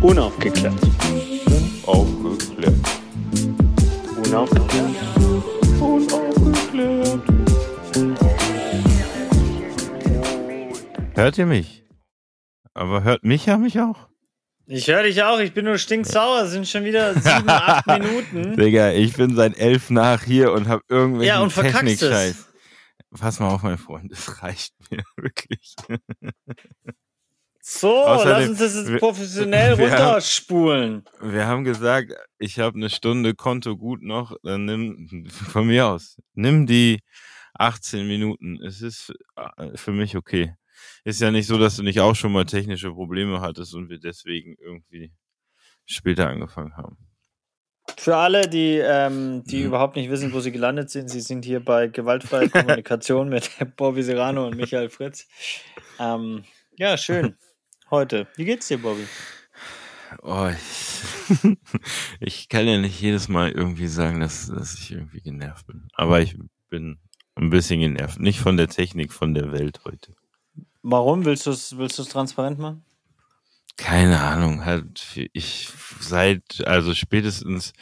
Unaufgeklärt. Unaufgeklärt. Unaufgeklärt. Unaufgeklärt. Hört ihr mich? Aber hört Micha mich auch? Ich höre dich auch, ich bin nur stinksauer. Es sind schon wieder sieben, acht Minuten. Digga, ich bin seit elf nach hier und hab irgendwelchen Ja, und verkackst es. Technikscheiß. Pass mal auf, mein Freund, es reicht mir wirklich. So, Außerdem- lass uns das jetzt wir- professionell wir haben- runterspulen. Wir haben gesagt, ich habe eine Stunde Konto gut noch, dann nimm von mir aus, nimm die 18 Minuten. Es ist äh, für mich okay. Ist ja nicht so, dass du nicht auch schon mal technische Probleme hattest und wir deswegen irgendwie später angefangen haben. Für alle, die, ähm, die Mhm. überhaupt nicht wissen, wo sie gelandet sind, sie sind hier bei Gewaltfreie Kommunikation mit Bobby Serrano und Michael Fritz. Ähm, ja, schön. Heute. Wie geht's dir, Bobby? Oh, ich, ich kann ja nicht jedes Mal irgendwie sagen, dass, dass ich irgendwie genervt bin. Aber ich bin ein bisschen genervt. Nicht von der Technik, von der Welt heute. Warum? Willst du es willst du's transparent machen? Keine Ahnung, halt, ich seit, also spätestens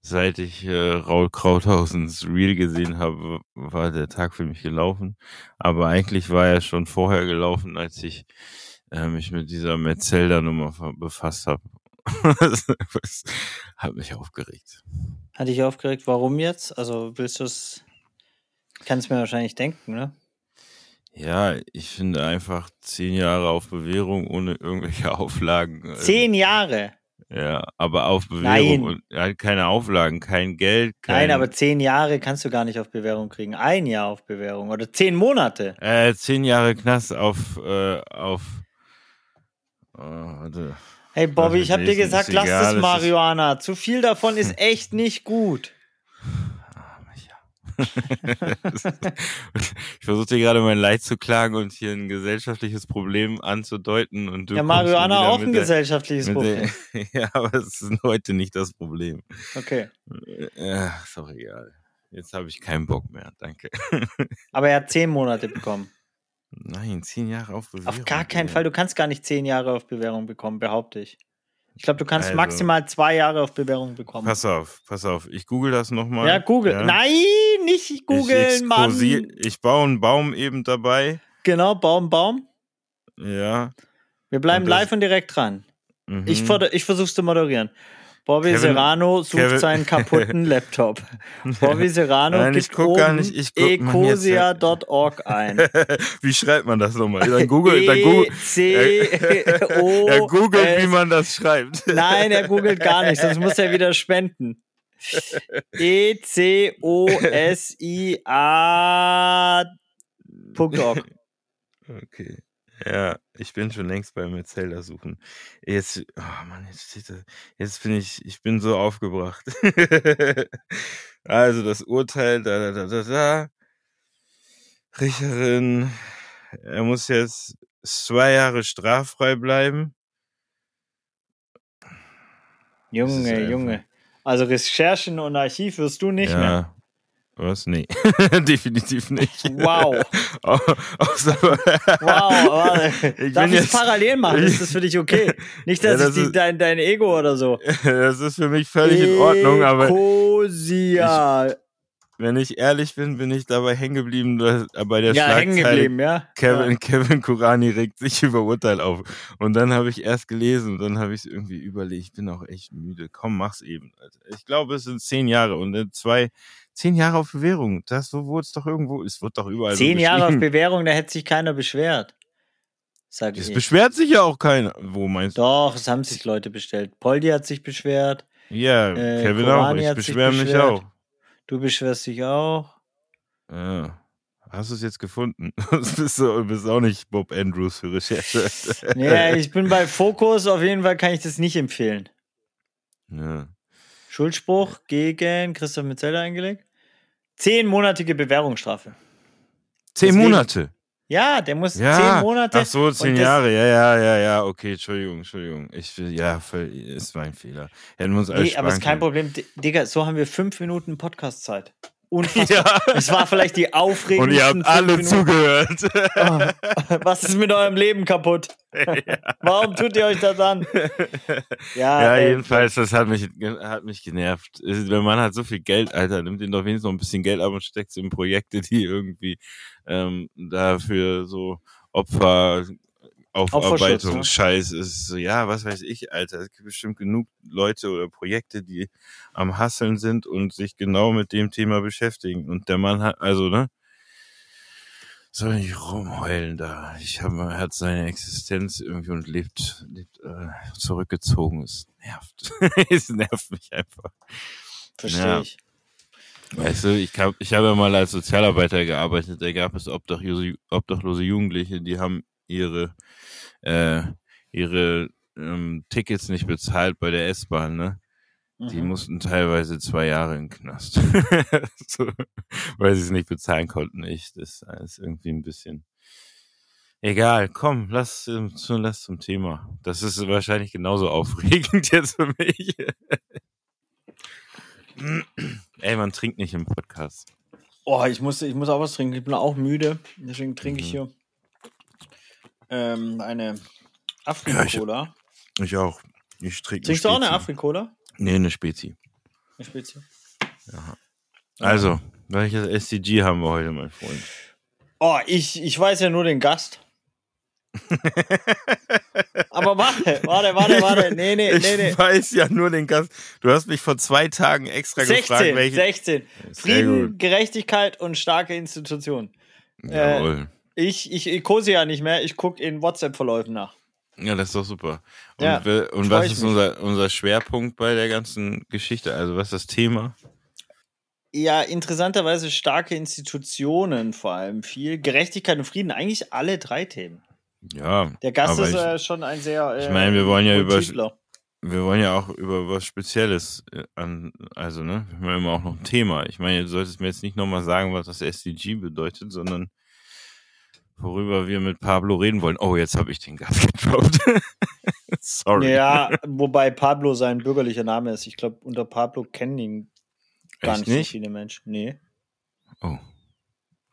seit ich äh, Raul Krauthausens Reel gesehen habe, war der Tag für mich gelaufen. Aber eigentlich war er schon vorher gelaufen, als ich äh, mich mit dieser Metzelder-Nummer ver- befasst habe. das hat mich aufgeregt. Hat dich aufgeregt? Warum jetzt? Also willst du es. Kannst mir wahrscheinlich denken, ne? Ja, ich finde einfach zehn Jahre auf Bewährung ohne irgendwelche Auflagen. äh, Zehn Jahre. Ja, aber auf Bewährung Nein. und halt keine Auflagen, kein Geld, kein Nein, aber zehn Jahre kannst du gar nicht auf Bewährung kriegen. Ein Jahr auf Bewährung oder zehn Monate. Äh, zehn Jahre Knast auf, äh, auf, warte. Hey Bobby, ich hab dir gesagt, lass egal, das es ist- Marihuana. Zu viel davon ist echt nicht gut. Ah, ich versuche dir gerade mein Leid zu klagen und hier ein gesellschaftliches Problem anzudeuten und du Ja, Marihuana auch ein der- gesellschaftliches Problem. der- Ja, aber es ist heute nicht das Problem. Okay. Ja, ist doch egal. Jetzt habe ich keinen Bock mehr, danke. Aber er hat zehn Monate bekommen. Nein, zehn Jahre auf Bewährung. Auf gar keinen. Fall. Du kannst gar nicht zehn Jahre auf Bewährung bekommen, behaupte ich. Ich glaube, du kannst Also- maximal zwei Jahre auf Bewährung bekommen. Pass auf, pass auf. Ich google das nochmal. ja, Google. Nein, nicht Ich, googeln, Mann. exkursi- ich baue einen Baum eben dabei. Genau, Baum, Baum. Ja. Wir bleiben Und live und direkt dran. Mhm. Ich, ich versuch's zu moderieren. Bobby Kevin- Serrano sucht Kevin- seinen kaputten Laptop. Bobby Serrano Nein, ich gibt guck oben gar nicht, ich ecosia.org ein. wie schreibt man das nochmal? Dann google, dann google. E C O Er googelt, wie man das schreibt. Nein, er googelt gar nicht, sonst muss er wieder spenden. E C O S I A Punkt org. Okay. Ja, ich bin schon längst beim Metzelder suchen. Jetzt, oh Mann, jetzt steht das, jetzt bin ich, ich bin so aufgebracht. also das Urteil, da, da, da, da, da. Richterin, er muss jetzt zwei Jahre straffrei bleiben. Junge, Junge. Also Recherchen und Archiv wirst du nicht ja. mehr. Was? Nee. Definitiv nicht. Wow. Wow. Ich Darf ich es jetzt- parallel machen? Ist das für dich okay? Nicht, dass Ja, das ich die, dein, dein Ego oder so. das ist für mich völlig in Ordnung, aber Ecosia. wenn ich ehrlich bin, bin ich dabei hängen geblieben dass- bei der Ja, hängen Schlagzeile geblieben, ja. Kevin, Ja. Kevin Kurani regt sich über Urteil auf. Und dann habe ich erst gelesen und dann habe ich es irgendwie überlegt. Ich bin auch echt müde. Komm, mach's eben. Ich glaube, es sind zehn Jahre und in zwei, zehn Jahre auf Bewährung. Das so wurde es doch irgendwo, es wird doch überall so Zehn Jahre auf. Bewährung, da hätte sich keiner beschwert. Sag Es ich. beschwert sich ja auch keiner. Wo meinst du? Doch, es haben sich Leute bestellt. Poldi hat sich beschwert. Ja, Äh, Kevin Kurani auch. Ich beschwere mich beschwert. auch. Du beschwerst dich auch. Ja. Hast du es jetzt gefunden? Bist du bist auch nicht Bob Andrews für Recherche. Ja, ich bin bei Fokus. Auf jeden Fall kann ich das nicht empfehlen. ja. Schuldspruch gegen Christoph Metzelder eingelegt. Zehnmonatige Bewährungsstrafe. Zehn Deswegen- Monate. Ja, der muss Ja. zehn Monate. Ach so, zehn Jahre. Ja, ja, ja, ja. Okay, Entschuldigung, Entschuldigung. Ich ja, voll, ist mein Fehler. Hätten wir uns alles Nee, aber ist kein. Problem. Digga, so haben wir fünf Minuten Podcast-Zeit. Unfassbar. Ja. Es war vielleicht die Und aufregendsten ihr habt alle Minuten. zugehört. Oh, was ist mit eurem Leben kaputt? Warum tut ihr euch das an? Ja, Ja, äh, jedenfalls, das hat mich, hat mich genervt. Wenn man hat so viel Geld, Alter, nimmt ihn doch wenigstens noch ein bisschen Geld ab und steckt es in Projekte, die irgendwie ähm, dafür so Opfer Aufarbeitungsscheiß ist. So, ja, was weiß ich, Alter. Es gibt bestimmt genug Leute oder Projekte, die am Hasseln sind und sich genau mit dem Thema beschäftigen. Und der Mann hat, also, ne? Soll nicht rumheulen da. Ich habe, er hat seine Existenz irgendwie und lebt, lebt äh, zurückgezogen. Es nervt. es nervt mich einfach. verstehe ja. ich. Weißt du, ich habe ich hab ja mal als Sozialarbeiter gearbeitet. Da gab es obdachlose, obdachlose Jugendliche, die haben ihre, äh, ihre ähm, Tickets nicht bezahlt bei der S-Bahn, ne? Die Mhm. mussten teilweise zwei Jahre in den Knast. so, weil sie es nicht bezahlen konnten. Ich, das ist irgendwie ein bisschen. Egal, komm, lass, ähm, zu, lass zum Thema. Das ist wahrscheinlich genauso aufregend jetzt für mich. Ey, man trinkt nicht im Podcast. Oh, ich muss, ich muss auch was trinken. Ich bin auch müde. Deswegen trinke ich Mhm. hier ähm, eine Ja, ich- Afrikola. Ich auch. Ich trinke Trinkst du auch eine Spezi. Afrikola? Nee, eine Spezi. Eine Spezie. Also, welches SDG haben wir heute, mein Freund? Oh, ich, ich weiß ja nur den Gast. Aber warte, warte, warte, warte. Nee, nee, ich nee, nee. weiß ja nur den Gast. Du hast mich vor zwei Tagen extra gefragt, 16, welche. 16. Sehr Frieden. Gerechtigkeit und starke Institutionen. Jawohl. Ich, ich, ich kose ja nicht mehr, ich gucke in WhatsApp-Verläufen nach. Ja, das ist doch super. Und, Ja, wir- und was ist unser, unser Schwerpunkt bei der ganzen Geschichte? Also, was ist das Thema? Ja, interessanterweise starke Institutionen vor allem viel. Gerechtigkeit und Frieden, eigentlich alle drei Themen. Ja, Der Gast ist ich, äh, schon ein sehr. Äh, ich meine, wir wollen ja über- wir wollen ja auch über was Spezielles äh, an, also, ne, wir haben ja immer auch noch ein Thema. Ich meine, du solltest mir jetzt nicht nochmal sagen, was das SDG bedeutet, sondern worüber wir mit Pablo reden wollen. Oh, jetzt habe ich den Gast gedroppt. Sorry. Ja, wobei Pablo sein bürgerlicher Name ist. Ich glaube, unter Pablo kennen ihn gar Echt nicht, nicht? so viele Menschen. Nee. Oh.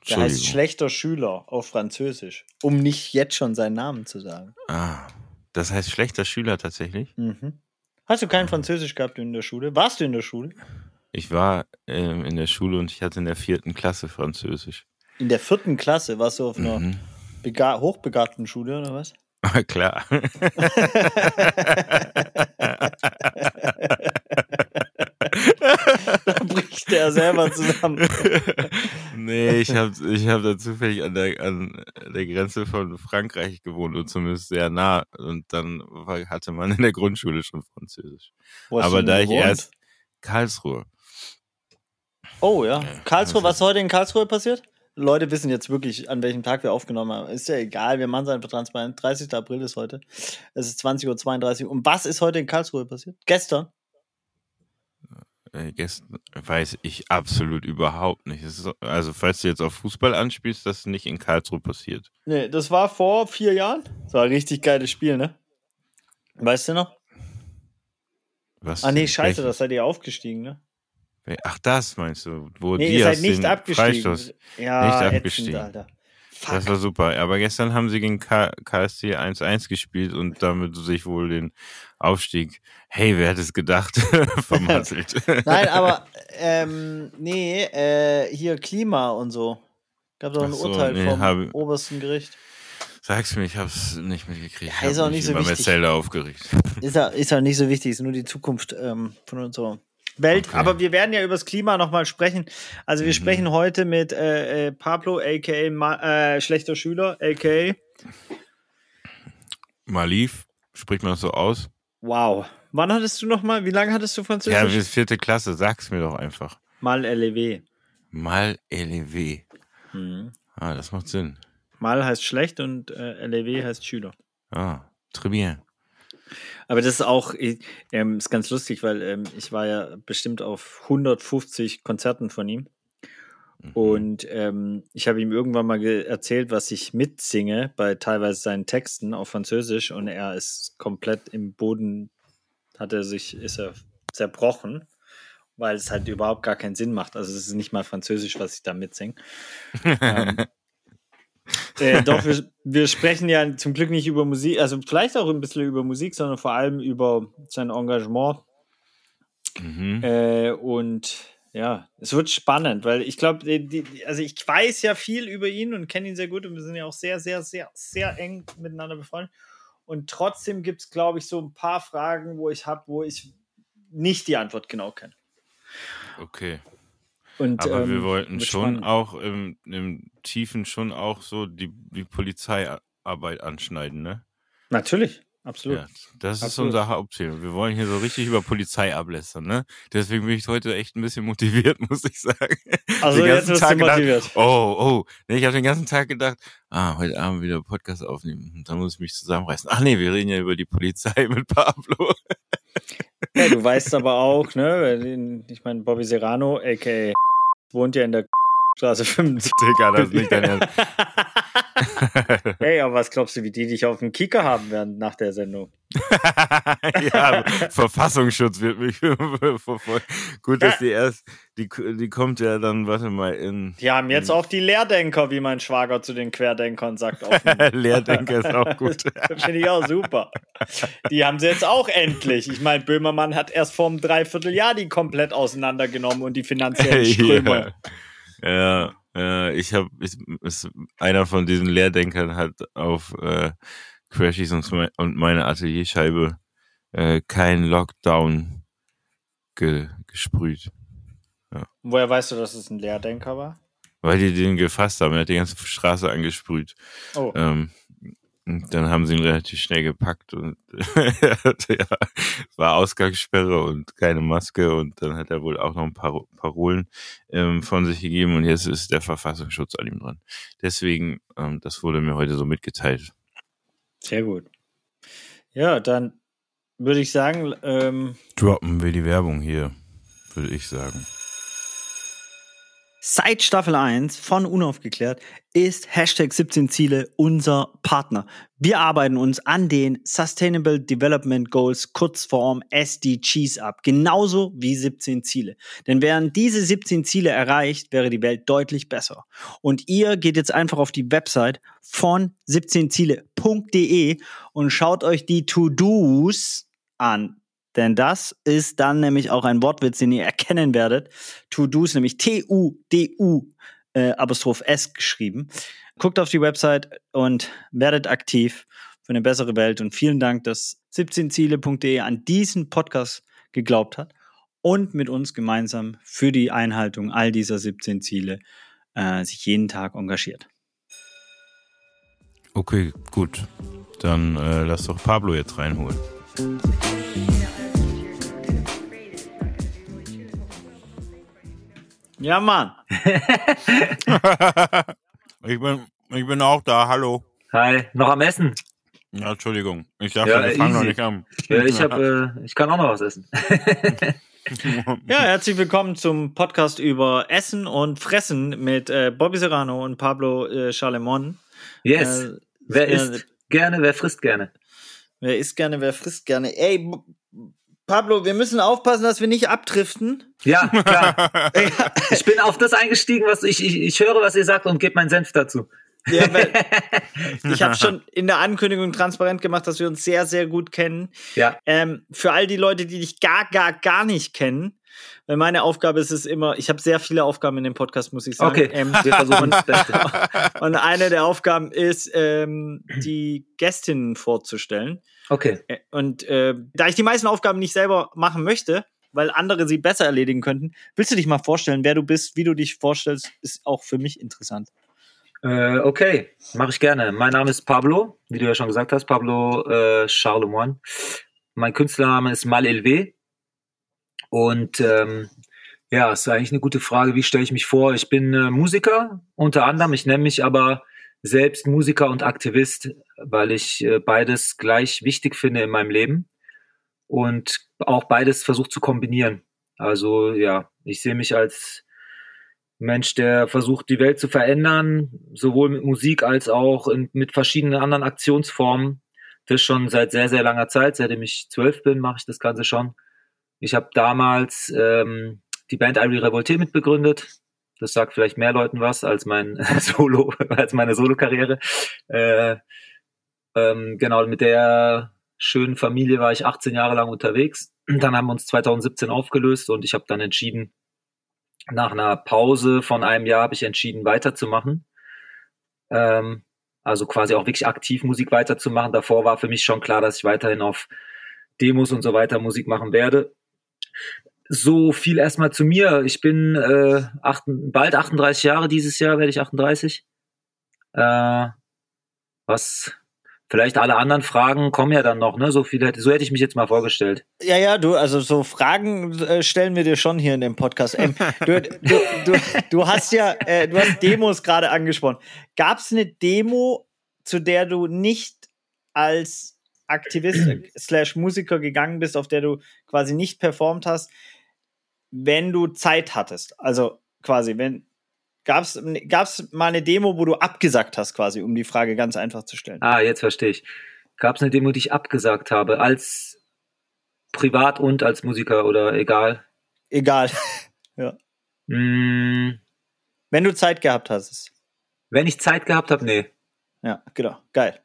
Der heißt schlechter Schüler auf Französisch, um nicht jetzt schon seinen Namen zu sagen. Ah, das heißt schlechter Schüler tatsächlich. Mhm. Hast du kein Französisch gehabt in der Schule? Warst du in der Schule? Ich war ähm, in der Schule und ich hatte in der vierten Klasse Französisch. In der vierten Klasse warst du auf einer Mhm. bega- hochbegabten Schule oder was? Ah, Klar. Da bricht er selber zusammen. nee, ich habe ich hab da zufällig an der, an der Grenze von Frankreich gewohnt und zumindest sehr nah. Und dann war, hatte man in der Grundschule schon Französisch. Wo Aber da ich gewohnt? erst Karlsruhe. Oh ja. Karlsruhe, das was ist heute in Karlsruhe passiert? Leute wissen jetzt wirklich, an welchem Tag wir aufgenommen haben. Ist ja egal, wir machen es einfach transparent. 30. April ist heute. Es ist 20.32 Uhr. Und was ist heute in Karlsruhe passiert? Gestern? Äh, gestern weiß ich absolut überhaupt nicht. Ist, also, falls du jetzt auf Fußball anspielst, das ist nicht in Karlsruhe passiert. Nee, das war vor vier Jahren. Das war ein richtig geiles Spiel, ne? Weißt du noch? Was Ah, nee, scheiße, Welches? das seid ihr aufgestiegen, ne? Ach, das meinst du? Wo Nee, die ihr seid nicht abgestiegen. Freistoß. Ja, Nicht ätzend, abgestiegen. Alter. Das Fuck. war super. Aber gestern haben sie gegen K KSC 1-1 gespielt und damit sich wohl den Aufstieg, hey, wer hätte es gedacht, vermasselt. Nein, aber ähm, nee, äh, hier Klima und so. Gab doch ein so, Urteil nee, vom hab- obersten Gericht. Sag's mir, ich hab's nicht mitgekriegt. Ja, Ich ist auch nicht so wichtig. Metzelder aufgeregt. Ist ja, ist ja nicht so wichtig, ist nur die Zukunft ähm, von unserer Welt. Okay. Aber wir werden ja über das Klima nochmal sprechen. Also wir Mhm. sprechen heute mit äh, äh, Pablo, a.k.a. Ma äh, schlechter Schüler, a.k.a. Malif, spricht man das so aus? Wow. Wann hattest du nochmal, wie lange hattest du Französisch? Ja, bis vierte Klasse, sag's mir doch einfach. Mal LEW. Mal LEW. Mhm. Ah, das macht Sinn. Mal heißt schlecht und äh, LEW heißt Schüler. Ah, très bien. Aber das ist auch, ähm, ist ganz lustig, weil ähm, ich war ja bestimmt auf 150 Konzerten von ihm. Mhm. Und ähm, ich habe ihm irgendwann mal erzählt, was ich mitsinge bei teilweise seinen Texten auf Französisch und er ist komplett im Boden, hat er sich, ist er zerbrochen. weil es halt überhaupt gar keinen Sinn macht. Also es ist nicht mal Französisch, was ich da mitsinge. ähm, äh, doch, wir, wir sprechen ja zum Glück nicht über Musik, also vielleicht auch ein bisschen über Musik, sondern vor allem über sein Engagement. Mhm. Äh, und ja, es wird spannend, weil ich glaube, also ich weiß ja viel über ihn und kenne ihn sehr gut und wir sind ja auch sehr, sehr, sehr, sehr eng miteinander befreundet. Und trotzdem gibt es, glaube ich, so ein paar Fragen, wo ich habe, wo ich nicht die Antwort genau kenne. Okay. Und, Aber ähm, wir wollten schon auch im, im, Tiefen schon auch so die, die Polizeiarbeit anschneiden, ne? Natürlich. Absolut. Ja, das ist Absolut. unser Hauptthema. Wir wollen hier so richtig über Polizei ablästern, ne? Deswegen bin ich heute echt ein bisschen motiviert, muss ich sagen. Also den jetzt bist Tag du motiviert. Gedacht, oh, oh. Nee, ich habe den ganzen Tag gedacht, ah, heute Abend wieder Podcast aufnehmen. Da muss ich mich zusammenreißen. Ach nee, wir reden ja über die Polizei mit Pablo. Ja, du weißt aber auch, ne? Ich meine, Bobby Serrano, a.k.a. wohnt ja in der Straße 75. Digga, das ist nicht dein Ernst. hey, aber was glaubst du, wie die dich auf dem Kicker haben werden nach der Sendung? ja, Verfassungsschutz wird mich verfolgen. Gut, dass die erst, die, die kommt ja dann, warte mal, in. Die haben jetzt auch die Lehrdenker, wie mein Schwager zu den Querdenkern sagt. Lehrdenker ist auch gut. Finde ich auch super. Die haben sie jetzt auch endlich. Ich meine, Böhmermann hat erst vor einem Dreivierteljahr die komplett auseinandergenommen und die finanziellen Ströme. ja. Ja. Äh, ich habe, einer von diesen Lehrdenkern hat auf äh, Crashies und, und meine Atelierscheibe äh, kein Lockdown ge, gesprüht. Ja. Woher weißt du, dass es ein Lehrdenker war? Weil die den gefasst haben. Er hat die ganze Straße angesprüht. Oh. Ähm, und dann haben sie ihn relativ schnell gepackt und ja, war Ausgangssperre und keine Maske und dann hat er wohl auch noch ein paar Parolen ähm, von sich gegeben und jetzt ist der Verfassungsschutz an ihm dran. Deswegen, ähm, das wurde mir heute so mitgeteilt. Sehr gut. Ja, dann würde ich sagen, ähm, droppen wir die Werbung hier, würde ich sagen. Seit Staffel 1 von Unaufgeklärt ist Hashtag 17 Ziele unser Partner. Wir arbeiten uns an den Sustainable Development Goals, Kurzform SDGs ab. Genauso wie 17 Ziele. Denn wären diese 17 Ziele erreicht, wäre die Welt deutlich besser. Und ihr geht jetzt einfach auf die Website von 17ziele.de und schaut euch die To-Dos an. Denn das ist dann nämlich auch ein Wortwitz, den ihr erkennen werdet. To-Dos, nämlich T-U-D-U äh, Apostroph S geschrieben. Guckt auf die Website und werdet aktiv für eine bessere Welt. Und vielen Dank, dass 17ziele.de an diesen Podcast geglaubt hat und mit uns gemeinsam für die Einhaltung all dieser 17 Ziele äh, sich jeden Tag engagiert. Okay, gut. Dann äh, lass doch Pablo jetzt reinholen. Ja, Mann. ich, bin, ich bin auch da, hallo. Hi, noch am Essen? Ja, Entschuldigung. Ich dachte, ja, wir fangen noch nicht an. Ja, ich, hab, äh, ich kann auch noch was essen. ja, herzlich willkommen zum Podcast über Essen und Fressen mit äh, Bobby Serrano und Pablo äh, Charlemont. Yes. Äh, wer isst gerne, wer frisst gerne? Wer isst gerne, wer frisst gerne? Ey, Pablo, wir müssen aufpassen, dass wir nicht abdriften. Ja, klar. ich bin auf das eingestiegen, was ich, ich, ich höre, was ihr sagt und gebe meinen Senf dazu. Ja, weil ich habe schon in der Ankündigung transparent gemacht, dass wir uns sehr, sehr gut kennen. Ja. Ähm, für all die Leute, die dich gar, gar, gar nicht kennen, weil meine Aufgabe ist es immer, ich habe sehr viele Aufgaben in dem Podcast, muss ich sagen. Okay, ähm, wir versuchen das Beste. Und eine der Aufgaben ist, ähm, die Gästinnen vorzustellen. Okay. Und äh, da ich die meisten Aufgaben nicht selber machen möchte, weil andere sie besser erledigen könnten, willst du dich mal vorstellen, wer du bist, wie du dich vorstellst, ist auch für mich interessant. Äh, okay, mache ich gerne. Mein Name ist Pablo, wie du ja schon gesagt hast, Pablo äh, Charlemagne. Mein Künstlername ist Mal Elve. Und ähm, ja, ist eigentlich eine gute Frage. Wie stelle ich mich vor? Ich bin äh, Musiker unter anderem. Ich nenne mich aber selbst Musiker und Aktivist, weil ich äh, beides gleich wichtig finde in meinem Leben und auch beides versucht zu kombinieren. Also ja, ich sehe mich als Mensch, der versucht, die Welt zu verändern, sowohl mit Musik als auch in, mit verschiedenen anderen Aktionsformen. Das schon seit sehr, sehr langer Zeit. Seitdem ich zwölf bin, mache ich das Ganze schon. Ich habe damals ähm, die Band Irie Revolte mitbegründet. Das sagt vielleicht mehr Leuten was als mein Solo, als meine Solo-Karriere. Äh, ähm, genau, mit der schönen Familie war ich 18 Jahre lang unterwegs. Dann haben wir uns 2017 aufgelöst und ich habe dann entschieden, nach einer Pause von einem Jahr habe ich entschieden, weiterzumachen. Ähm, also quasi auch wirklich aktiv Musik weiterzumachen. Davor war für mich schon klar, dass ich weiterhin auf Demos und so weiter Musik machen werde. So viel erstmal zu mir. Ich bin äh, acht, bald 38 Jahre dieses Jahr, werde ich 38. Äh, was vielleicht alle anderen Fragen kommen ja dann noch, ne? So viel hätte, so hätte ich mich jetzt mal vorgestellt. Ja, ja, du, also so Fragen äh, stellen wir dir schon hier in dem Podcast. Ähm, du, du, du, du, hast ja, äh, du hast Demos gerade angesprochen. Gab es eine Demo, zu der du nicht als Aktivist slash Musiker gegangen bist, auf der du quasi nicht performt hast, wenn du Zeit hattest? Also quasi, wenn Gab's gab's mal eine Demo, wo du abgesagt hast, quasi, um die Frage ganz einfach zu stellen? Ah, jetzt verstehe ich. Gab es eine Demo, die ich abgesagt habe, als privat und als Musiker oder egal? Egal. ja. Mm. Wenn du Zeit gehabt hast. Wenn ich Zeit gehabt habe, nee. Ja, genau. Geil.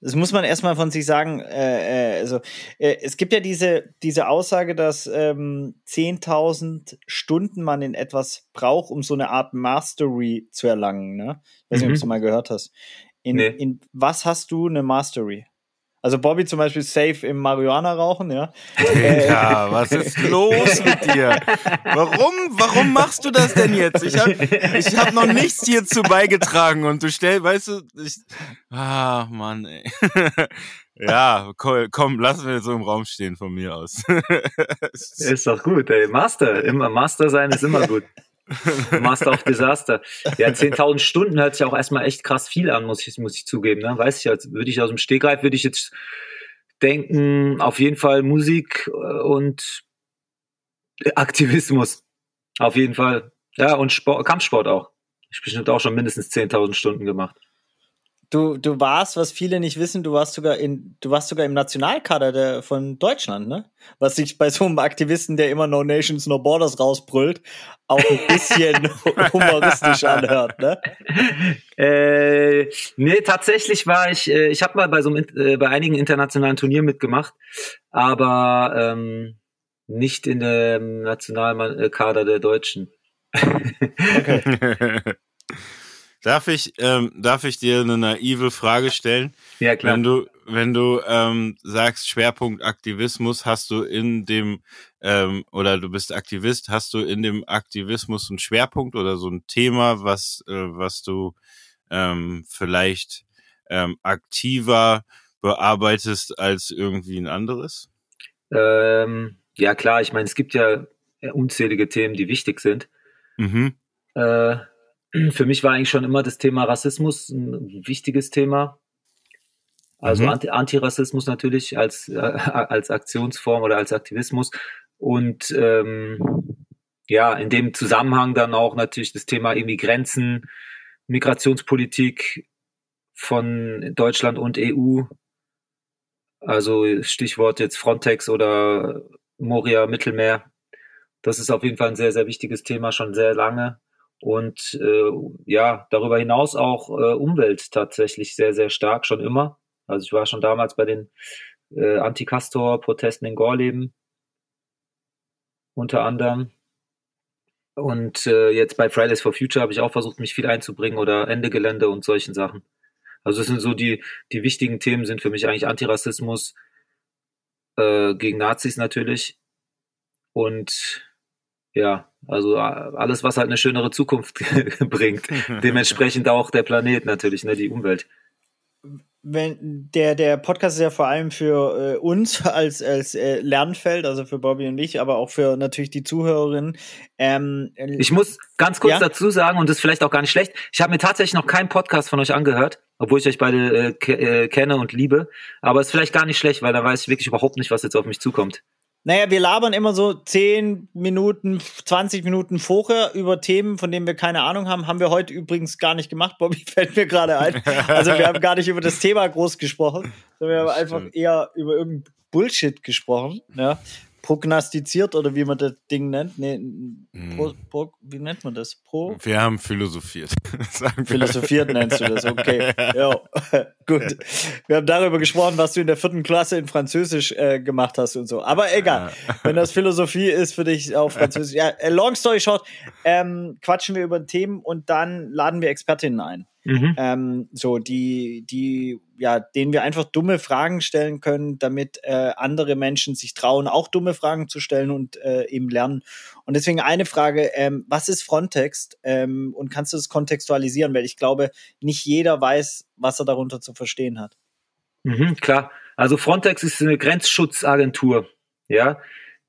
Das muss man erstmal von sich sagen. Äh, äh, also, äh, es gibt ja diese, diese Aussage, dass ähm, 10.000 Stunden man in etwas braucht, um so eine Art Mastery zu erlangen. Ne? Ich weiß nicht, ob du mhm. mal gehört hast. In, nee. in was hast du eine Mastery? Also Bobby zum Beispiel safe im Marihuana rauchen, ja. Ja, was ist los mit dir? Warum, warum machst du das denn jetzt? Ich habe ich hab noch nichts hierzu beigetragen und du stellst, weißt du, ich, ah, Mann, ey. Ja, komm, komm, lassen wir so im Raum stehen von mir aus. ist doch gut, ey. Master, immer Master sein ist immer gut. Master of Disaster. Ja, 10.000 Stunden hört sich auch erstmal echt krass viel an, muss ich, muss ich zugeben. Ne? Weiß ich, als würde ich aus dem Stegreif, würde ich jetzt denken, auf jeden Fall Musik äh, und Aktivismus. Auf jeden Fall. Ja, und Sport, Kampfsport auch. Ich bestimmt auch schon mindestens 10.000 Stunden gemacht. Du, du warst, was viele nicht wissen, du warst sogar in, du warst sogar im Nationalkader der, von Deutschland, ne? Was sich bei so einem Aktivisten, der immer No Nations, No Borders rausbrüllt, auch ein bisschen humoristisch anhört, ne? Äh, nee, tatsächlich war ich, äh, ich habe mal bei so einem, äh, bei einigen internationalen Turnieren mitgemacht, aber ähm, nicht in dem Nationalkader der Deutschen. okay. Darf ich, ähm, darf ich dir eine naive Frage stellen? Ja, klar. Wenn du, wenn du ähm, sagst Schwerpunkt Aktivismus, hast du in dem, ähm, oder du bist Aktivist, hast du in dem Aktivismus einen Schwerpunkt oder so ein Thema, was, äh, was du ähm, vielleicht ähm, aktiver bearbeitest als irgendwie ein anderes? Ähm, ja, klar, ich meine, es gibt ja unzählige Themen, die wichtig sind. Mhm. Äh, für mich war eigentlich schon immer das Thema Rassismus ein wichtiges Thema. Also mhm. Antirassismus natürlich als, äh, als Aktionsform oder als Aktivismus. Und ähm, ja, in dem Zusammenhang dann auch natürlich das Thema irgendwie Grenzen, Migrationspolitik von Deutschland und EU. Also Stichwort jetzt Frontex oder Moria Mittelmeer. Das ist auf jeden Fall ein sehr, sehr wichtiges Thema, schon sehr lange und äh, ja, darüber hinaus auch äh, Umwelt tatsächlich sehr, sehr stark, schon immer. Also ich war schon damals bei den äh, Anti-Castor-Protesten in Gorleben unter anderem. Und äh, jetzt bei Fridays for Future habe ich auch versucht, mich viel einzubringen oder Ende Gelände und solchen Sachen. Also es sind so die, die wichtigen Themen sind für mich eigentlich Antirassismus äh, gegen Nazis natürlich und ja, also alles, was halt eine schönere Zukunft bringt. Dementsprechend auch der Planet natürlich, ne, die Umwelt. Wenn der der Podcast ist ja vor allem für äh, uns als als äh, Lernfeld, also für Bobby und mich, aber auch für natürlich die Zuhörerinnen. Ähm, ich muss ganz kurz ja? dazu sagen und das ist vielleicht auch gar nicht schlecht. Ich habe mir tatsächlich noch keinen Podcast von euch angehört, obwohl ich euch beide äh, äh, kenne und liebe. Aber es ist vielleicht gar nicht schlecht, weil da weiß ich wirklich überhaupt nicht, was jetzt auf mich zukommt. Naja, wir labern immer so 10 Minuten, 20 Minuten vorher über Themen, von denen wir keine Ahnung haben. Haben wir heute übrigens gar nicht gemacht. Bobby fällt mir gerade ein. Also wir haben gar nicht über das Thema groß gesprochen, sondern wir haben einfach eher über irgendein Bullshit gesprochen. Ja. Prognostiziert oder wie man das Ding nennt. Nee, pro, pro, wie nennt man das? Pro? Wir haben philosophiert. philosophiert nennst du das, okay. ja, gut. Wir haben darüber gesprochen, was du in der vierten Klasse in Französisch äh, gemacht hast und so. Aber egal, wenn das Philosophie ist für dich auf Französisch. Ja, äh, long story short, ähm, quatschen wir über Themen und dann laden wir Expertinnen ein. Mhm. Ähm, so, die, die, ja, denen wir einfach dumme Fragen stellen können, damit äh, andere Menschen sich trauen, auch dumme Fragen zu stellen und äh, eben lernen. Und deswegen eine Frage, ähm, was ist Frontext? Ähm, und kannst du das kontextualisieren? Weil ich glaube, nicht jeder weiß, was er darunter zu verstehen hat. Mhm, klar. Also Frontex ist eine Grenzschutzagentur, ja,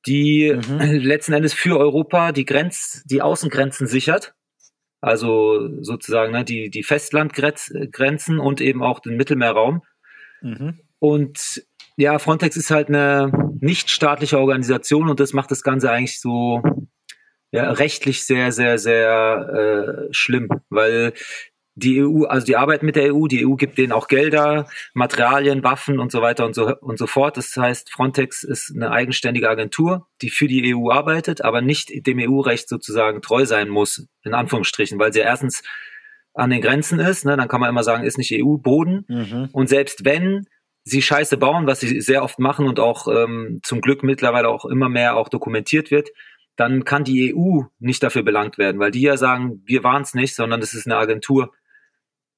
die mhm. letzten Endes für Europa die Grenz, die Außengrenzen sichert also sozusagen ne, die, die Festlandgrenzen und eben auch den Mittelmeerraum. Mhm. Und ja, Frontex ist halt eine nichtstaatliche Organisation und das macht das Ganze eigentlich so ja, rechtlich sehr, sehr, sehr äh, schlimm, weil die EU, also die arbeiten mit der EU, die EU gibt denen auch Gelder, Materialien, Waffen und so weiter und so und so fort. Das heißt, Frontex ist eine eigenständige Agentur, die für die EU arbeitet, aber nicht dem EU-Recht sozusagen treu sein muss, in Anführungsstrichen, weil sie erstens an den Grenzen ist, ne, dann kann man immer sagen, ist nicht EU-Boden. Mhm. Und selbst wenn sie Scheiße bauen, was sie sehr oft machen und auch ähm, zum Glück mittlerweile auch immer mehr auch dokumentiert wird, dann kann die EU nicht dafür belangt werden, weil die ja sagen, wir waren es nicht, sondern es ist eine Agentur.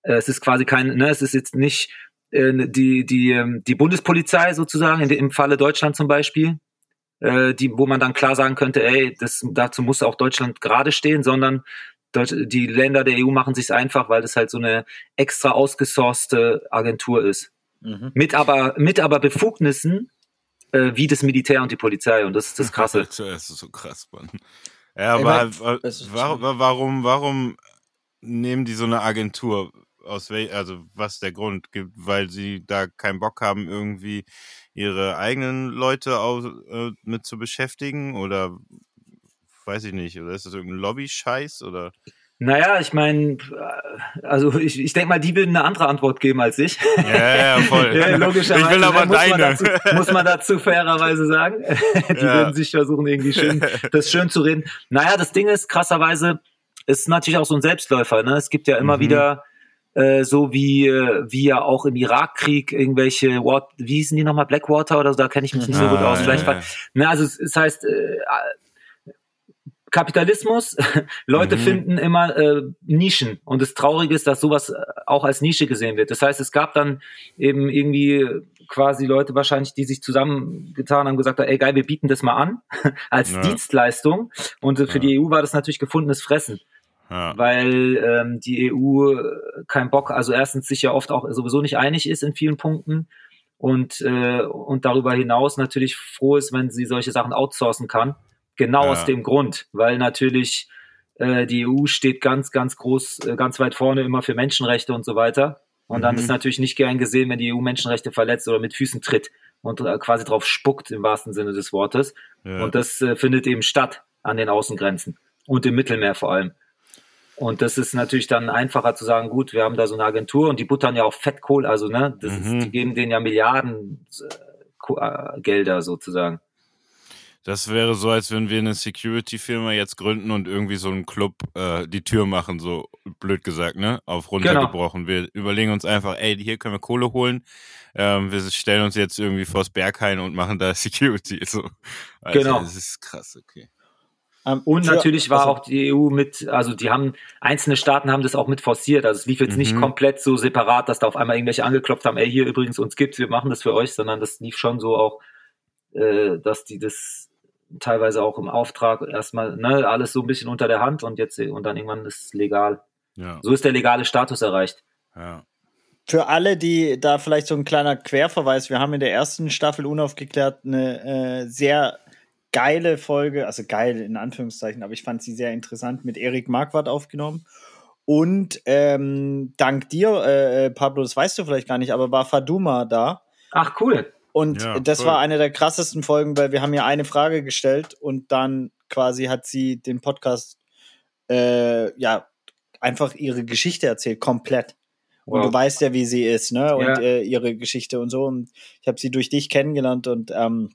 Äh, es ist quasi kein, ne, es ist jetzt nicht äh, die, die, ähm, die Bundespolizei sozusagen, in, im Falle Deutschland zum Beispiel, äh, die, wo man dann klar sagen könnte, ey, das, dazu muss auch Deutschland gerade stehen, sondern die Länder der EU machen sich einfach, weil das halt so eine extra ausgesourcete Agentur ist. Mhm. Mit aber, mit aber Befugnissen, äh, wie das Militär und die Polizei. Und das ist das Krasse. das ist so krass, Mann. Ja, aber warum, warum, warum nehmen die so eine Agentur? Aus wel also was der Grund gibt, weil sie da keinen Bock haben, irgendwie ihre eigenen Leute auch, äh, mit zu beschäftigen oder weiß ich nicht, oder ist das irgendein Lobby-Scheiß oder? Naja, ich meine, also ich, ich denke mal, die würden eine andere Antwort geben als ich. Ja, ja, voll. ja, logischerweise. Ich will aber muss deine. Man dazu, muss man dazu fairerweise sagen. die ja. würden sich versuchen, irgendwie schön, das schön zu reden. Naja, das Ding ist, krasserweise, ist natürlich auch so ein Selbstläufer. Ne? Es gibt ja immer mhm. wieder äh, so wie wie ja auch im Irakkrieg irgendwelche What, wie hießen die nochmal Blackwater oder so, da kenne ich mich nicht so gut aus. Ja, Vielleicht ja. Ne, also es, es heißt äh, Kapitalismus, Leute mhm. finden immer äh, Nischen und das Traurige ist, dass sowas auch als Nische gesehen wird. Das heißt, es gab dann eben irgendwie quasi Leute wahrscheinlich, die sich zusammengetan haben, gesagt haben, ey geil, wir bieten das mal an als ja. Dienstleistung und für die EU war das natürlich gefundenes Fressen. Ja. Weil ähm, die EU kein Bock, also erstens sich ja oft auch sowieso nicht einig ist in vielen Punkten und, äh, und darüber hinaus natürlich froh ist, wenn sie solche Sachen outsourcen kann. Genau ja. aus dem Grund, weil natürlich äh, die EU steht ganz, ganz groß, äh, ganz weit vorne immer für Menschenrechte und so weiter. Und mhm. dann ist natürlich nicht gern gesehen, wenn die EU Menschenrechte verletzt oder mit Füßen tritt und äh, quasi drauf spuckt im wahrsten Sinne des Wortes. Ja. Und das äh, findet eben statt an den Außengrenzen und im Mittelmeer vor allem. Und das ist natürlich dann einfacher zu sagen, gut, wir haben da so eine Agentur und die buttern ja auch Fettkohl, also ne, das mhm. ist, die geben denen ja Milliarden äh, äh, Gelder sozusagen. Das wäre so, als wenn wir eine Security-Firma jetzt gründen und irgendwie so einen Club äh, die Tür machen, so blöd gesagt, ne? Auf runtergebrochen. Genau. Wir überlegen uns einfach, ey, hier können wir Kohle holen. Ähm, wir stellen uns jetzt irgendwie vors Berghain und machen da Security. So. Also, genau. Das ist krass, okay. Ähm, und für, natürlich war also, auch die EU mit, also die haben, einzelne Staaten haben das auch mit forciert. Also es lief jetzt nicht mhm. komplett so separat, dass da auf einmal irgendwelche angeklopft haben, ey, hier übrigens uns gibt's, wir machen das für euch, sondern das lief schon so auch, äh, dass die das teilweise auch im Auftrag erstmal, ne, alles so ein bisschen unter der Hand und jetzt, und dann irgendwann ist es legal. Ja. So ist der legale Status erreicht. Ja. Für alle, die da vielleicht so ein kleiner Querverweis, wir haben in der ersten Staffel unaufgeklärt eine äh, sehr geile Folge, also geil in Anführungszeichen, aber ich fand sie sehr interessant, mit Erik Marquardt aufgenommen. Und ähm, dank dir, äh, Pablo, das weißt du vielleicht gar nicht, aber war Faduma da. Ach, cool. Und ja, das cool. war eine der krassesten Folgen, weil wir haben ihr eine Frage gestellt und dann quasi hat sie den Podcast äh, ja einfach ihre Geschichte erzählt, komplett. Wow. Und du weißt ja, wie sie ist, ne? Und ja. äh, ihre Geschichte und so. Und ich habe sie durch dich kennengelernt und ähm,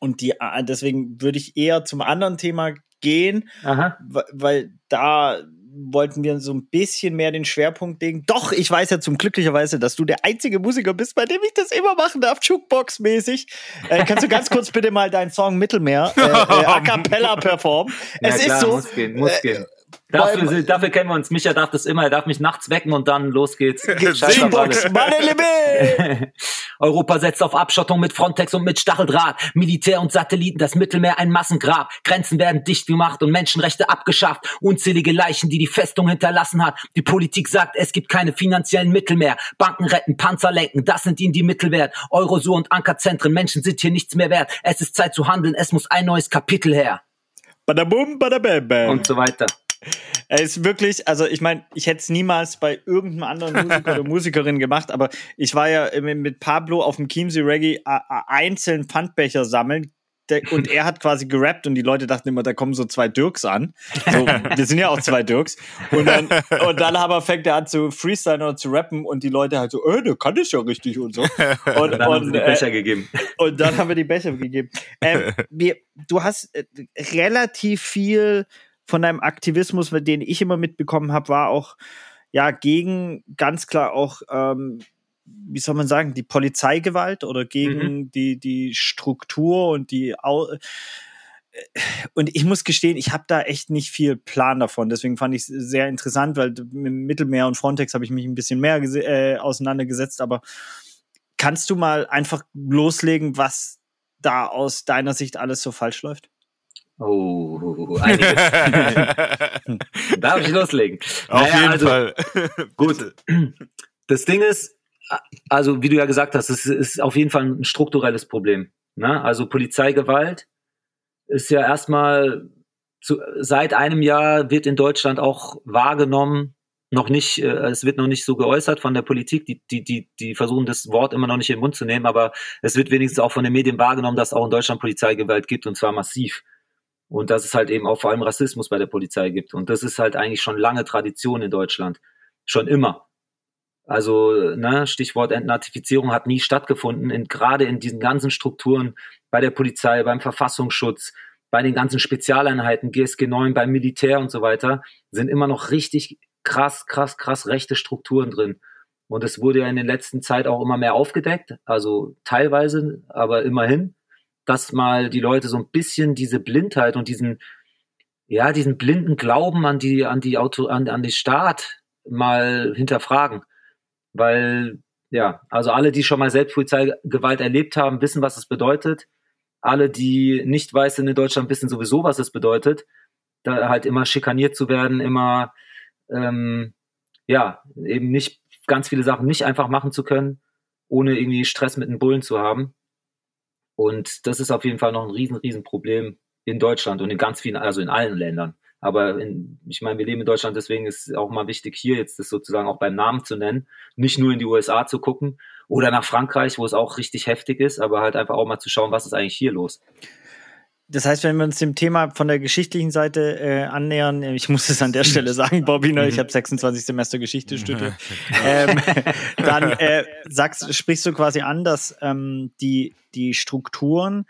Und die, äh, deswegen würde ich eher zum anderen Thema gehen, Aha. weil da wollten wir so ein bisschen mehr den Schwerpunkt legen. Doch, ich weiß ja zum glücklicherweise, dass du der einzige Musiker bist, bei dem ich das immer machen darf, Jukebox-mäßig. Äh, kannst du ganz kurz bitte mal deinen Song Mittelmeer äh, äh, a cappella performen? Ja, es klar, ist so. Muss gehen, muss äh, gehen. Dafür, dafür kennen wir uns. Micha darf das immer. Er darf mich nachts wecken und dann los geht's. Jukebox, meine Liebe! Europa setzt auf Abschottung mit Frontex und mit Stacheldraht. Militär und Satelliten, das Mittelmeer ein Massengrab. Grenzen werden dicht wie Macht und Menschenrechte abgeschafft. Unzählige Leichen, die die Festung hinterlassen hat. Die Politik sagt, es gibt keine finanziellen Mittel mehr. Banken retten, Panzer lenken, das sind ihnen die Mittel wert. Eurosur und Ankerzentren, Menschen sind hier nichts mehr wert. Es ist Zeit zu handeln, es muss ein neues Kapitel her. Badabum, badabam, bam. Und so weiter. Er ist wirklich, also ich meine, ich hätte es niemals bei irgendeinem anderen Musiker oder Musikerin gemacht, aber ich war ja mit Pablo auf dem Chiemsee Reggae äh, äh, einzeln Pfandbecher sammeln. Und er hat quasi gerappt und die Leute dachten immer, da kommen so zwei Dirks an. So, wir sind ja auch zwei Dirks. Und dann, und dann aber fängt er an zu freestylen oder zu rappen und die Leute halt so, äh, der kann das ja richtig und so. Und, Und dann haben sie und, die äh, Becher gegeben. und dann haben wir die Becher gegeben. Ähm, wir, du hast äh, relativ viel von deinem Aktivismus, den ich immer mitbekommen habe, war auch ja gegen ganz klar auch, ähm, wie soll man sagen, die Polizeigewalt oder gegen die, die Struktur und die Au und ich muss gestehen, ich habe da echt nicht viel Plan davon. Deswegen fand ich es sehr interessant, weil mit Mittelmeer und Frontex habe ich mich ein bisschen mehr äh, auseinandergesetzt. Aber kannst du mal einfach loslegen, was da aus deiner Sicht alles so falsch läuft? Oh, einiges. Darf ich loslegen? Auf Naja, jeden also, Fall. Gut. Das Ding ist, also wie du ja gesagt hast, es ist auf jeden Fall ein strukturelles Problem. Ne? Also Polizeigewalt ist ja erstmal zu, seit einem Jahr wird in Deutschland auch wahrgenommen, noch nicht, äh, es wird noch nicht so geäußert von der Politik, die, die, die, die versuchen das Wort immer noch nicht in den Mund zu nehmen, aber es wird wenigstens auch von den Medien wahrgenommen, dass es auch in Deutschland Polizeigewalt gibt und zwar massiv. Und dass es halt eben auch vor allem Rassismus bei der Polizei gibt. Und das ist halt eigentlich schon lange Tradition in Deutschland. Schon immer. Also, ne, Stichwort Entnazifizierung hat nie stattgefunden, in, gerade in diesen ganzen Strukturen bei der Polizei, beim Verfassungsschutz, bei den ganzen Spezialeinheiten, GSG 9, beim Militär und so weiter, sind immer noch richtig krass, krass, krass rechte Strukturen drin. Und es wurde ja in der letzten Zeit auch immer mehr aufgedeckt, also teilweise, aber immerhin, dass mal die Leute so ein bisschen diese Blindheit und diesen, ja, diesen blinden Glauben an die, an die Auto, an, an die Staat mal hinterfragen. Weil, ja, also alle, die schon mal Selbstpolizeigewalt erlebt haben, wissen, was es bedeutet. Alle, die nicht weiß sind in Deutschland, wissen sowieso, was es bedeutet. Da halt immer schikaniert zu werden, immer, ähm, ja, eben nicht ganz viele Sachen nicht einfach machen zu können, ohne irgendwie Stress mit den Bullen zu haben. Und das ist auf jeden Fall noch ein riesen, riesen Problem in Deutschland und in ganz vielen, also in allen Ländern. Aber in, ich meine, wir leben in Deutschland, deswegen ist es auch mal wichtig, hier jetzt das sozusagen auch beim Namen zu nennen, nicht nur in die USA zu gucken oder nach Frankreich, wo es auch richtig heftig ist, aber halt einfach auch mal zu schauen, was ist eigentlich hier los. Das heißt, wenn wir uns dem Thema von der geschichtlichen Seite äh, annähern, ich muss es an der Stelle sagen, Bobby, ne, ich habe 26 Semester Geschichte studiert, ähm, dann äh, sagst, sprichst du quasi an, dass ähm, die, die Strukturen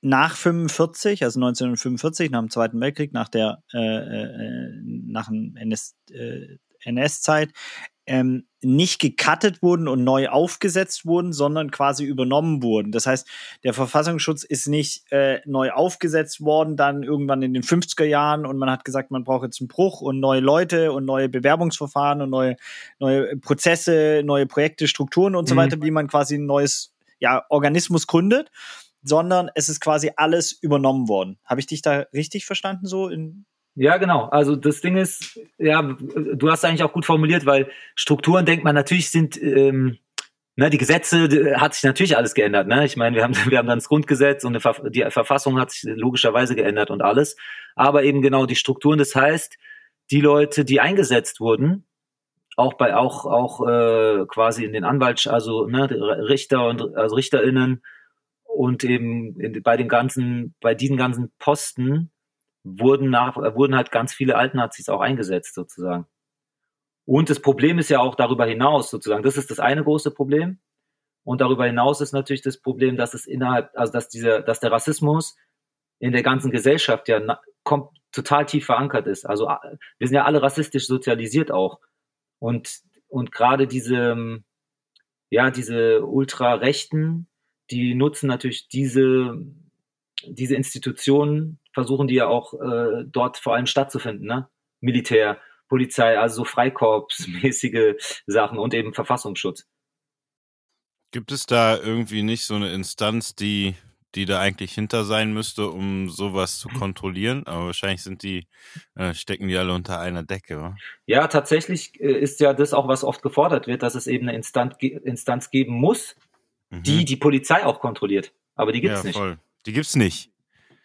nach 45, also 1945, nach dem Zweiten Weltkrieg, nach der äh, äh, nach dem NS, äh, NS-Zeit, ähm, nicht gecuttet wurden und neu aufgesetzt wurden, sondern quasi übernommen wurden. Das heißt, der Verfassungsschutz ist nicht äh, neu aufgesetzt worden, dann irgendwann in den 50er Jahren und man hat gesagt, man braucht jetzt einen Bruch und neue Leute und neue Bewerbungsverfahren und neue, neue Prozesse, neue Projekte, Strukturen und so Mhm. weiter, wie man quasi ein neues ja, Organismus gründet, sondern es ist quasi alles übernommen worden. Habe ich dich da richtig verstanden so in Ja, genau. Also das Ding ist, ja, du hast eigentlich auch gut formuliert, weil Strukturen denkt man natürlich sind, ähm, ne, die Gesetze d- hat sich natürlich alles geändert. Ne? Ich meine, wir haben, wir haben dann das Grundgesetz und Verf- die Verfassung hat sich logischerweise geändert und alles. Aber eben genau die Strukturen, das heißt, die Leute, die eingesetzt wurden, auch bei auch auch äh, quasi in den Anwalt, also ne, Richter und also Richterinnen und eben in, bei den ganzen, bei diesen ganzen Posten wurden nach, äh, wurden halt ganz viele Altnazis auch eingesetzt sozusagen. Und das Problem ist ja auch darüber hinaus sozusagen, das ist das eine große Problem. Und darüber hinaus ist natürlich das Problem, dass es innerhalb, also dass dieser, dass der Rassismus in der ganzen Gesellschaft ja kommt, total tief verankert ist. Also wir sind ja alle rassistisch sozialisiert auch. Und, und gerade diese, ja, diese Ultrarechten, die nutzen natürlich diese, diese Institutionen, versuchen die ja auch äh, dort vor allem stattzufinden, ne? Militär, Polizei, also so Freikorpsmäßige Sachen und eben Verfassungsschutz. Gibt es da irgendwie nicht so eine Instanz, die, die da eigentlich hinter sein müsste, um sowas zu kontrollieren? Aber wahrscheinlich sind die, äh, stecken die alle unter einer Decke, oder? Ja, tatsächlich äh, ist ja das auch, was oft gefordert wird, dass es eben eine Instanz, Instanz geben muss, mhm. die die Polizei auch kontrolliert. Aber die gibt's ja, nicht. Voll. Die gibt's nicht.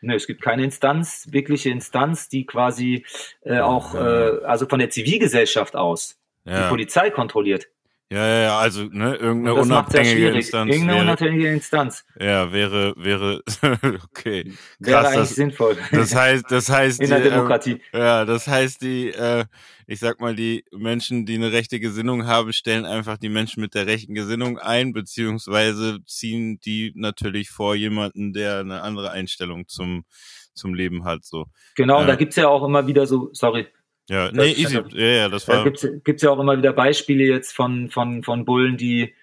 Nö, es gibt keine Instanz, wirkliche Instanz, die quasi äh, auch, äh, also von der Zivilgesellschaft aus ja. die Polizei kontrolliert. Ja, ja, ja, also ne, irgendeine unabhängige Instanz. Irgendeine wäre, unabhängige Instanz. Ja, wäre, wäre, okay. Krass, wäre eigentlich das, sinnvoll. Das heißt, das heißt. In der die, Demokratie. Äh, ja, das heißt, die, äh, ich sag mal, die Menschen, die eine rechte Gesinnung haben, stellen einfach die Menschen mit der rechten Gesinnung ein, beziehungsweise ziehen die natürlich vor jemanden, der eine andere Einstellung zum, zum Leben hat, so. Genau, äh, da gibt's ja auch immer wieder so, sorry, ja, nee, easy. Also, ja, ja, das war. Da gibt's, gibt's ja auch immer wieder Beispiele jetzt von, von, von Bullen, die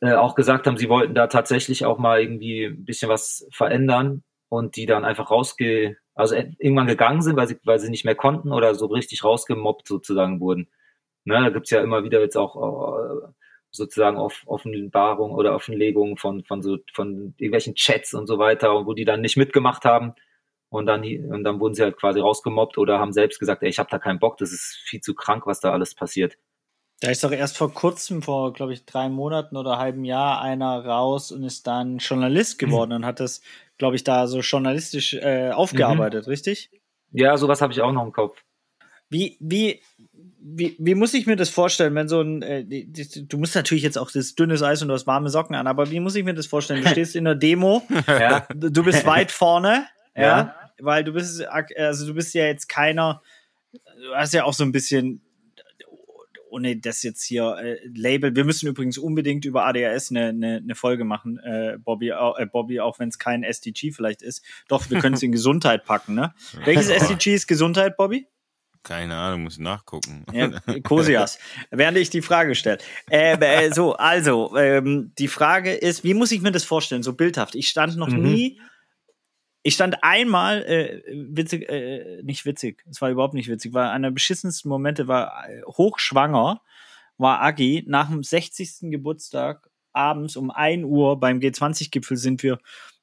äh, auch gesagt haben, sie wollten da tatsächlich auch mal irgendwie ein bisschen was verändern und die dann einfach rausge, also irgendwann gegangen sind, weil sie, weil sie nicht mehr konnten oder so richtig rausgemobbt sozusagen wurden. Ne, da gibt's ja immer wieder jetzt auch äh, sozusagen Off Offenbarung oder Offenlegung von, von so, von irgendwelchen Chats und so weiter, wo die dann nicht mitgemacht haben und dann, und dann wurden sie halt quasi rausgemobbt oder haben selbst gesagt, ey, ich habe da keinen Bock, das ist viel zu krank, was da alles passiert. Da ist doch erst vor kurzem, vor glaube ich drei Monaten oder halbem Jahr, einer raus und ist dann Journalist mhm. geworden mhm. und hat das, glaube ich, da so journalistisch äh, aufgearbeitet, mhm. richtig? Ja, sowas habe ich auch noch im Kopf. Wie, wie, wie, wie muss ich mir das vorstellen, wenn so ein, äh, du musst natürlich jetzt auch das dünnes Eis und du hast warme Socken an, aber wie muss ich mir das vorstellen? Du stehst in der Demo, ja. du bist weit vorne, ja. ja. Weil du bist, also du bist ja jetzt keiner, du hast ja auch so ein bisschen, ohne das jetzt hier äh, Label, wir müssen übrigens unbedingt über ADHS eine, eine, eine Folge machen, äh, Bobby, äh, Bobby, auch wenn es kein SDG vielleicht ist. Doch, wir können es in Gesundheit packen, ne? Welches SDG ist Gesundheit, Bobby? Keine Ahnung, muss nachgucken. Ja, Kosias, während ich die Frage stelle. Ähm, äh, so, also, ähm, die Frage ist, wie muss ich mir das vorstellen, so bildhaft? Ich stand noch mhm. nie ich stand einmal, äh, witzig, äh, nicht witzig, es war überhaupt nicht witzig, war einer der beschissensten Momente, war äh, hochschwanger, war Agi, nach dem 60. Geburtstag abends um 1 Uhr beim G20-Gipfel sind wir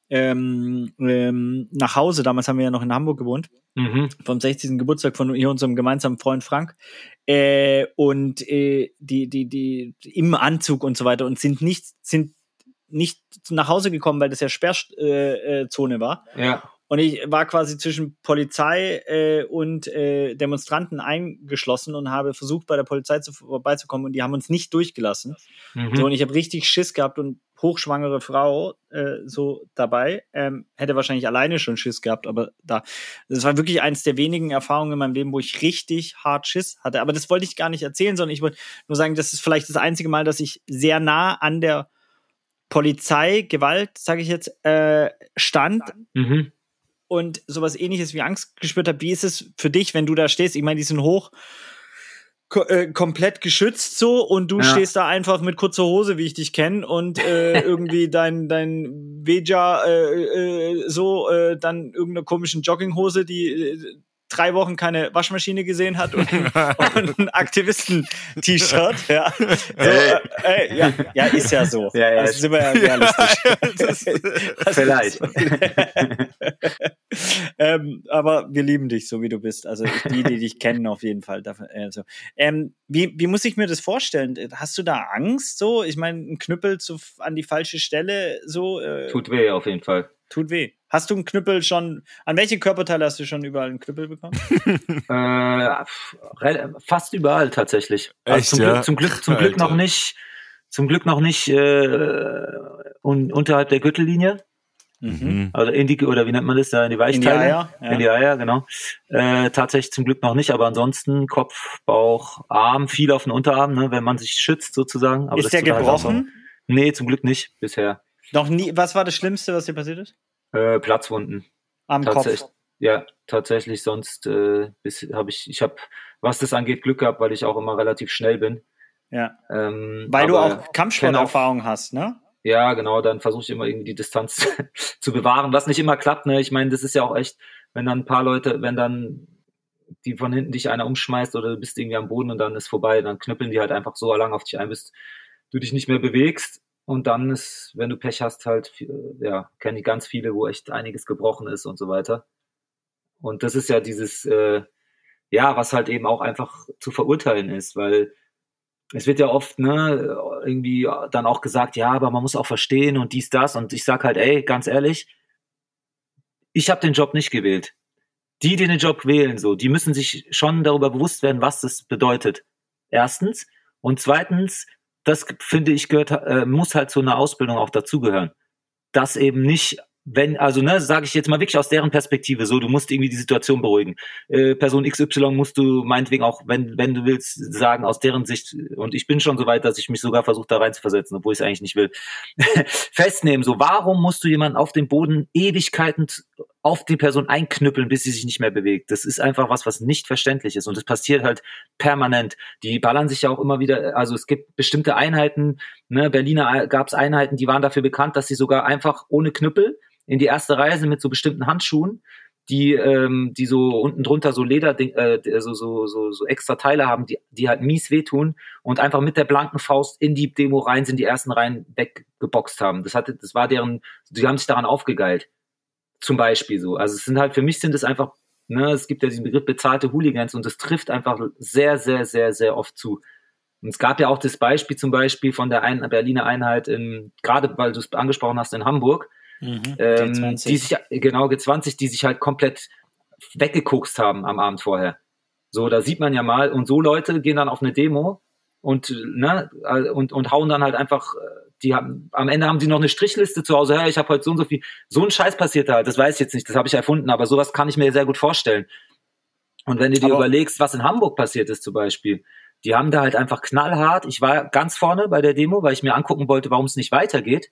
ähm, ähm, nach Hause, damals haben wir ja noch in Hamburg gewohnt, mhm. vom 60. Geburtstag von hier unserem gemeinsamen Freund Frank äh, und äh, die, die, die im Anzug und so weiter und sind nicht, sind nicht nach Hause gekommen, weil das ja Sperrzone äh, war. Ja. Und ich war quasi zwischen Polizei äh, und äh, Demonstranten eingeschlossen und habe versucht, bei der Polizei zu, vorbeizukommen und die haben uns nicht durchgelassen. Mhm. So, und ich habe richtig Schiss gehabt und hochschwangere Frau äh, so dabei. Ähm, hätte wahrscheinlich alleine schon Schiss gehabt, aber da. Das war wirklich eins der wenigen Erfahrungen in meinem Leben, wo ich richtig hart Schiss hatte. Aber das wollte ich gar nicht erzählen, sondern ich wollte nur sagen, das ist vielleicht das einzige Mal, dass ich sehr nah an der Polizeigewalt, sage ich jetzt, äh, stand mhm. und sowas ähnliches wie Angst gespürt habe. Wie ist es für dich, wenn du da stehst? Ich meine, die sind hoch ko äh, komplett geschützt so und du ja. stehst da einfach mit kurzer Hose, wie ich dich kenne und äh, irgendwie dein dein Veja äh, äh, so äh, dann irgendeine komischen Jogginghose, die äh, drei Wochen keine Waschmaschine gesehen hat und, und ein Aktivisten-T-Shirt. Ja. So, äh, äh, ja, ja, ist ja so. Ja, ja, also sind wir ja realistisch. das Vielleicht. ähm, aber wir lieben dich, so wie du bist. Also die, die dich kennen, auf jeden Fall. Also, ähm, wie, wie muss ich mir das vorstellen? Hast du da Angst? So, ich meine, ein Knüppel zu, an die falsche Stelle, so. Äh, Tut weh auf jeden Fall. Tut weh. Hast du einen Knüppel schon, an welche Körperteile hast du schon überall einen Knüppel bekommen? äh, fast überall tatsächlich. Also Echt, zum, ja? Glück, zum Glück, zum Glück noch nicht, zum Glück noch nicht äh, un, unterhalb der Gürtellinie. Mhm. Also in die, oder wie nennt man das da, in die Weichteile? In die Eier, ja. In die Eier, genau. Äh, tatsächlich zum Glück noch nicht, aber ansonsten Kopf, Bauch, Arm, viel auf den Unterarm, ne, wenn man sich schützt sozusagen. Aber ist der gebrochen? Nee, zum Glück nicht bisher. Noch nie. Was war das Schlimmste, was dir passiert ist? Äh, Platzwunden. Am Tatsächlich. Kopf. Ja, tatsächlich. Sonst äh, habe ich, ich habe, was das angeht, Glück gehabt, weil ich auch immer relativ schnell bin. Ja. Ähm, Weil du auch Kampfsporterfahrung hast, ne? Ja, genau, dann versuche ich immer irgendwie die Distanz zu bewahren, was nicht immer klappt. Ne? Ich meine, das ist ja auch echt, wenn dann ein paar Leute, wenn dann die von hinten dich einer umschmeißt oder du bist irgendwie am Boden und dann ist vorbei, dann knüppeln die halt einfach so lang auf dich ein, bis du dich nicht mehr bewegst. Und dann ist, wenn du Pech hast, halt, äh, ja, kenne ich ganz viele, wo echt einiges gebrochen ist und so weiter. Und das ist ja dieses, äh, ja, was halt eben auch einfach zu verurteilen ist, weil es wird ja oft ne, irgendwie dann auch gesagt, ja, aber man muss auch verstehen und dies, das. Und ich sag halt, ey, ganz ehrlich, ich habe den Job nicht gewählt. Die, die den Job wählen, so, die müssen sich schon darüber bewusst werden, was das bedeutet. Erstens. Und zweitens, das finde ich gehört, äh, muss halt zu einer Ausbildung auch dazugehören. Dass eben nicht wenn, also ne, sage ich jetzt mal wirklich aus deren Perspektive, so, du musst irgendwie die Situation beruhigen. Äh, Person XY musst du meinetwegen auch, wenn, wenn du willst, sagen, aus deren Sicht, und ich bin schon so weit, dass ich mich sogar versuche, da reinzuversetzen, obwohl ich es eigentlich nicht will, festnehmen. So, warum musst du jemanden auf dem Boden Ewigkeiten auf die Person einknüppeln, bis sie sich nicht mehr bewegt. Das ist einfach was, was nicht verständlich ist. Und das passiert halt permanent. Die ballern sich ja auch immer wieder, also es gibt bestimmte Einheiten, ne, Berliner gab es Einheiten, die waren dafür bekannt, dass sie sogar einfach ohne Knüppel in die erste Reise mit so bestimmten Handschuhen, die, ähm, die so unten drunter so Leder, äh, so, so, so, so extra Teile haben, die, die halt mies wehtun und einfach mit der blanken Faust in die Demo rein sind, die ersten Reihen weggeboxt haben. Das hatte, das war deren, die haben sich daran aufgegeilt. Zum Beispiel so. Also es sind halt, für mich sind es einfach, ne, es gibt ja diesen Begriff bezahlte Hooligans und das trifft einfach sehr, sehr, sehr, sehr oft zu. Und es gab ja auch das Beispiel zum Beispiel von der einen Berliner Einheit in, gerade weil du es angesprochen hast, in Hamburg, Mhm. ähm, die sich, genau, G20, die sich halt komplett weggekokst haben am Abend vorher. So, da sieht man ja mal, und so Leute gehen dann auf eine Demo und, ne, und, und hauen dann halt einfach, die haben, am Ende haben sie noch eine Strichliste zu Hause, hey, ich habe heute so und so viel, so ein Scheiß passiert halt, das weiß ich jetzt nicht, das habe ich erfunden, aber sowas kann ich mir sehr gut vorstellen. Und wenn du dir Aber- überlegst, was in Hamburg passiert ist zum Beispiel, die haben da halt einfach knallhart, ich war ganz vorne bei der Demo, weil ich mir angucken wollte, warum es nicht weitergeht.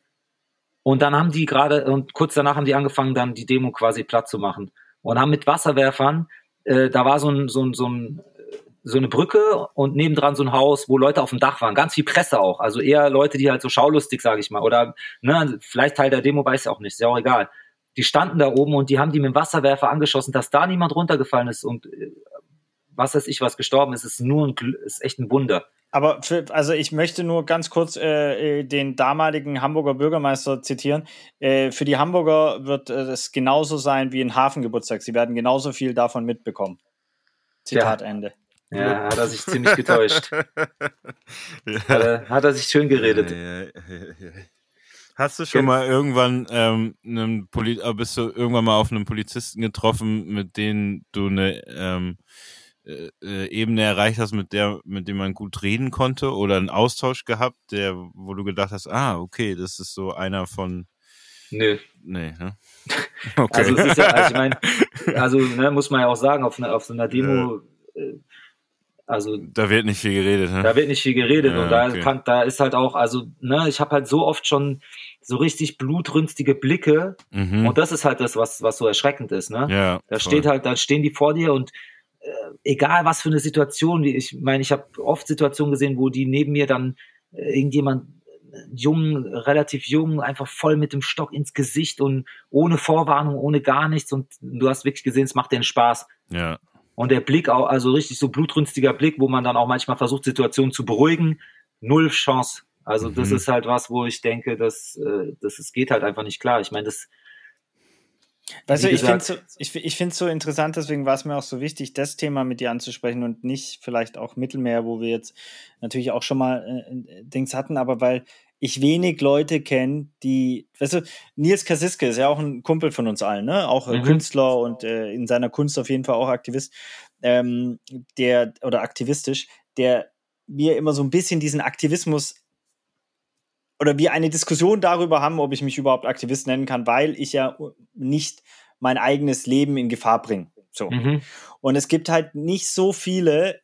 Und dann haben die gerade, und kurz danach haben die angefangen, dann die Demo quasi platt zu machen. Und haben mit Wasserwerfern, äh, da war so, ein, so, ein, so, ein, so eine Brücke und nebendran so ein Haus, wo Leute auf dem Dach waren. Ganz viel Presse auch. Also eher Leute, die halt so schaulustig, sage ich mal. Oder ne, vielleicht Teil der Demo, weiß ich auch nicht. Ist ja auch egal. Die standen da oben und die haben die mit dem Wasserwerfer angeschossen, dass da niemand runtergefallen ist und äh, was weiß ich, was gestorben ist, ist nur ein, ist echt ein Wunder. Aber für, also ich möchte nur ganz kurz äh, äh, den damaligen Hamburger Bürgermeister zitieren. Äh, für die Hamburger wird äh, es genauso sein wie ein Hafengeburtstag. Sie werden genauso viel davon mitbekommen. Zitat Ende. Ja, hat er sich ziemlich getäuscht. ja. Hat er, hat er sich schön geredet. Ja, ja. Hast du schon mal irgendwann ähm, einen Poli äh, bist du irgendwann mal auf einen Polizisten getroffen, mit denen du eine ähm, äh, äh, Ebene erreicht hast, mit der, mit dem man gut reden konnte oder einen Austausch gehabt, der, wo du gedacht hast, ah, okay, das ist so einer von, Nö. nee, ne? Okay. Also ja, also ich meine, also ne, muss man ja auch sagen, auf, einer auf so einer Demo, äh, also da wird nicht viel geredet, ne? da wird nicht viel geredet Ja, und da okay. kann, da ist halt auch, also ne, ich habe halt so oft schon so richtig blutrünstige Blicke Mhm. und das ist halt das, was was so erschreckend ist, ne? ja, Da voll. steht halt, da stehen die vor dir und äh, egal was für eine Situation, wie ich meine, ich habe oft Situationen gesehen, wo die neben mir dann äh, irgendjemand äh, jung, relativ jung, einfach voll mit dem Stock ins Gesicht und ohne Vorwarnung, ohne gar nichts und du hast wirklich gesehen, es macht denen Spaß. Ja, Und der Blick auch, also richtig so blutrünstiger Blick, wo man dann auch manchmal versucht, Situationen zu beruhigen, null Chance. Also das Mhm. ist halt was, wo ich denke, dass äh, das es geht halt einfach nicht klar. Ich meine, das Weißt du, ich finde gesagt- so, ich, ich find's so interessant, deswegen war es mir auch so wichtig, das Thema mit dir anzusprechen und nicht vielleicht auch Mittelmeer, wo wir jetzt natürlich auch schon mal äh, äh, Dings hatten, aber weil ich wenig Leute kenne, die, weißt du, Nils Kasiske ist ja auch ein Kumpel von uns allen, ne? Auch äh, Mhm. Künstler und äh, in seiner Kunst auf jeden Fall auch Aktivist, ähm, der, oder aktivistisch, der mir immer so ein bisschen diesen Aktivismus oder wir eine Diskussion darüber haben, ob ich mich überhaupt Aktivist nennen kann, weil ich ja nicht mein eigenes Leben in Gefahr bringe. So. mhm. Und es gibt halt nicht so viele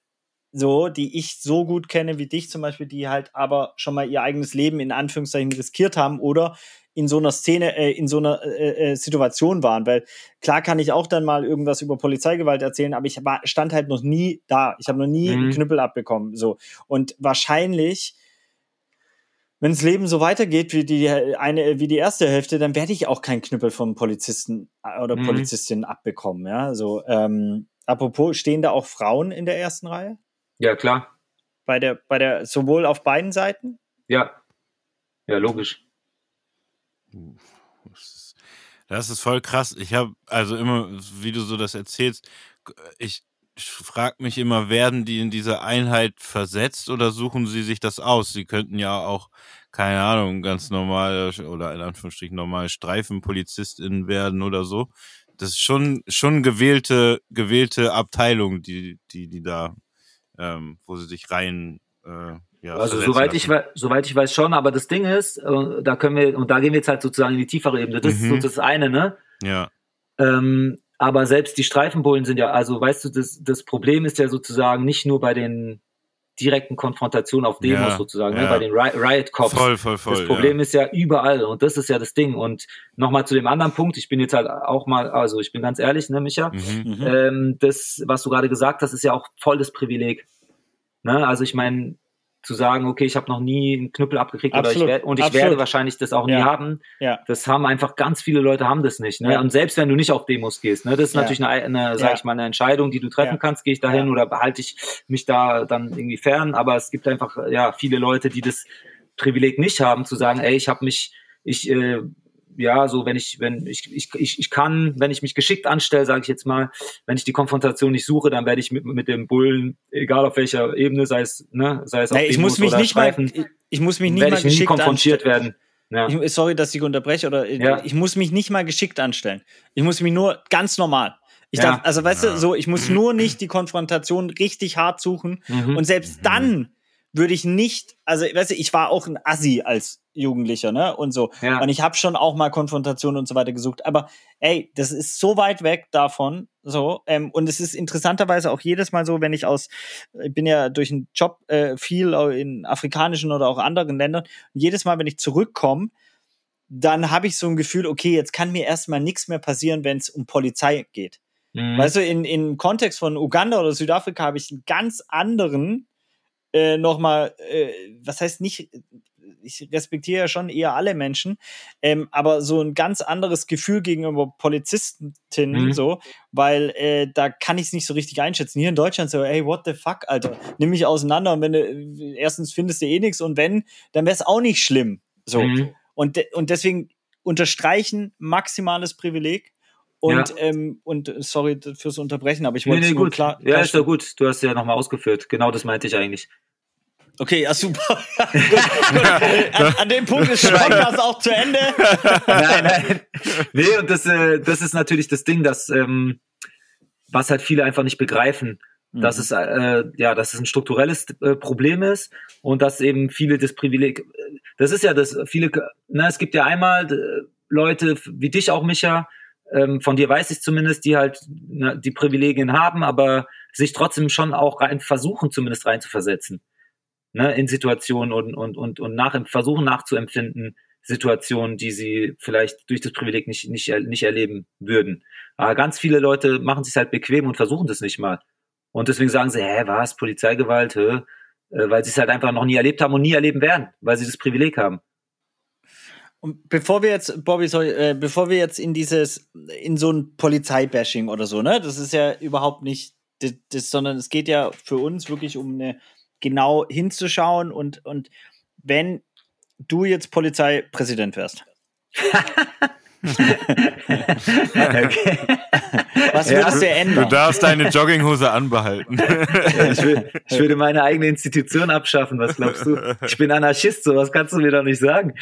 so, die ich so gut kenne wie dich zum Beispiel, die halt aber schon mal ihr eigenes Leben in Anführungszeichen riskiert haben oder in so einer Szene, äh, in so einer äh, äh, Situation waren. Weil klar kann ich auch dann mal irgendwas über Polizeigewalt erzählen, aber ich war, stand halt noch nie da. Ich habe noch nie mhm. einen Knüppel abbekommen. So. Und wahrscheinlich wenn das Leben so weitergeht wie die eine wie die erste Hälfte, dann werde ich auch keinen Knüppel vom Polizisten äh, oder mhm. Polizistin abbekommen. Ja, so ähm, apropos stehen da auch Frauen in der ersten Reihe? Ja klar. Bei der bei der sowohl auf beiden Seiten? Ja, ja logisch. Das ist voll krass. Ich habe also immer, wie du so das erzählst, ich frage mich immer, werden die in diese Einheit versetzt oder suchen sie sich das aus? Sie könnten ja auch, keine Ahnung, ganz normal oder in Anführungsstrichen normal Streifenpolizistin werden oder so. Das ist schon, schon gewählte, gewählte Abteilung, die, die, die da, ähm, wo sie sich rein, äh, ja, also soweit ich, soweit ich weiß schon, aber das Ding ist, äh, da können wir, und da gehen wir jetzt halt sozusagen in die tiefere Ebene. Das mhm. ist so das eine, ne? Ja. Ähm, aber selbst die Streifenbullen sind ja, also weißt du, das, das Problem ist ja sozusagen nicht nur bei den direkten Konfrontationen auf Demos ja, sozusagen, ne, ja. ne, bei den Riot Cops. Voll, voll, voll. Das Problem ja. ist ja überall und das ist ja das Ding. Und nochmal zu dem anderen Punkt, ich bin jetzt halt auch mal, also ich bin ganz ehrlich, ne, Micha, mhm. mhm. ähm, das, was du gerade gesagt hast, ist ja auch voll das Privileg. Ne? Also ich meine, zu sagen, okay, ich habe noch nie einen Knüppel abgekriegt Absolut. oder ich werd, und ich Absolut. werde wahrscheinlich das auch nie haben. Ja. Das haben einfach ganz viele Leute haben das nicht. Ne? Ja. Und selbst wenn du nicht auf Demos gehst, ne, das ist ja. natürlich eine, eine sag ich mal, eine Entscheidung, die du treffen kannst, gehe ich dahin oder behalte ich mich da dann irgendwie fern. Aber es gibt einfach ja viele Leute, die das Privileg nicht haben, zu sagen, ey, ich habe mich, ich äh, ja, so wenn ich, wenn ich, ich, ich, ich kann, wenn ich mich geschickt anstelle, sage ich jetzt mal, wenn ich die Konfrontation nicht suche, dann werde ich mit, mit dem Bullen, egal auf welcher Ebene, sei es, ne, sei es auf nee, ich muss mich nicht Streifen, mal, ich, ich, muss mich nicht mal geschickt nie konfrontiert anstellen. werden. Ja. Ich, sorry, dass ich unterbreche oder ja. ich muss mich nicht mal geschickt anstellen. Ich muss mich nur ganz normal. Ich ja. darf, also weißt du, so, ich muss nur nicht die Konfrontation richtig hart suchen. Mhm. Und selbst dann würde ich nicht, also weißt du, ich war auch ein Assi als Jugendlicher, ne? Und so. Ja. Und ich habe schon auch mal Konfrontationen und so weiter gesucht. Aber ey, das ist so weit weg davon. So. Ähm, und es ist interessanterweise auch jedes Mal so, wenn ich aus, ich bin ja durch einen Job äh, viel in afrikanischen oder auch anderen Ländern. Und jedes Mal, wenn ich zurückkomme, dann habe ich so ein Gefühl, okay, jetzt kann mir erstmal nichts mehr passieren, wenn es um Polizei geht. Mhm. Weißt du, in, in Kontext von Uganda oder Südafrika habe ich einen ganz anderen äh, nochmal, äh, was heißt nicht, ich respektiere ja schon eher alle Menschen, ähm, aber so ein ganz anderes Gefühl gegenüber Polizistinnen, mhm. so, weil äh, da kann ich es nicht so richtig einschätzen. Hier in Deutschland so, ey, what the fuck, Alter, nimm mich auseinander und wenn du, erstens findest du eh nichts und wenn, dann wäre es auch nicht schlimm. So. Mhm. Und, und deswegen unterstreichen maximales Privileg. Und, ja. ähm, und sorry fürs Unterbrechen, aber ich wollte nee, nee, gut. klar. Ja, ist doch gut. Du hast ja nochmal ausgeführt. Genau das meinte ich eigentlich. Okay, ja, super. an, an, dem Punkt ist Podcast auch zu Ende. nein, nein. Nee, und das, äh, das ist natürlich das Ding, dass, ähm, was halt viele einfach nicht begreifen, mhm. dass es, äh, ja, dass es ein strukturelles äh, Problem ist und dass eben viele das Privileg, das ist ja das, viele, na, es gibt ja einmal Leute wie dich auch, Micha, ähm, von dir weiß ich zumindest, die halt na, die Privilegien haben, aber sich trotzdem schon auch rein versuchen, zumindest reinzuversetzen ne, in Situationen und, und, und, und nach, versuchen nachzuempfinden, Situationen, die sie vielleicht durch das Privileg nicht, nicht, nicht erleben würden. Aber ganz viele Leute machen sich halt bequem und versuchen das nicht mal. Und deswegen sagen sie, hä, was, Polizeigewalt, hä? Äh, weil sie es halt einfach noch nie erlebt haben und nie erleben werden, weil sie das Privileg haben. Und bevor wir jetzt, Bobby, sorry, äh, bevor wir jetzt in dieses, in so ein Polizeibashing oder so, ne, das ist ja überhaupt nicht das, das, sondern es geht ja für uns wirklich um eine genau hinzuschauen und, und wenn du jetzt Polizeipräsident wärst. okay. Was würdest ja, du ändern? Du darfst deine Jogginghose anbehalten. Ja, ich, will, ich, würde meine eigene Institution abschaffen. Was glaubst du? Ich bin Anarchist, so was kannst du mir doch nicht sagen.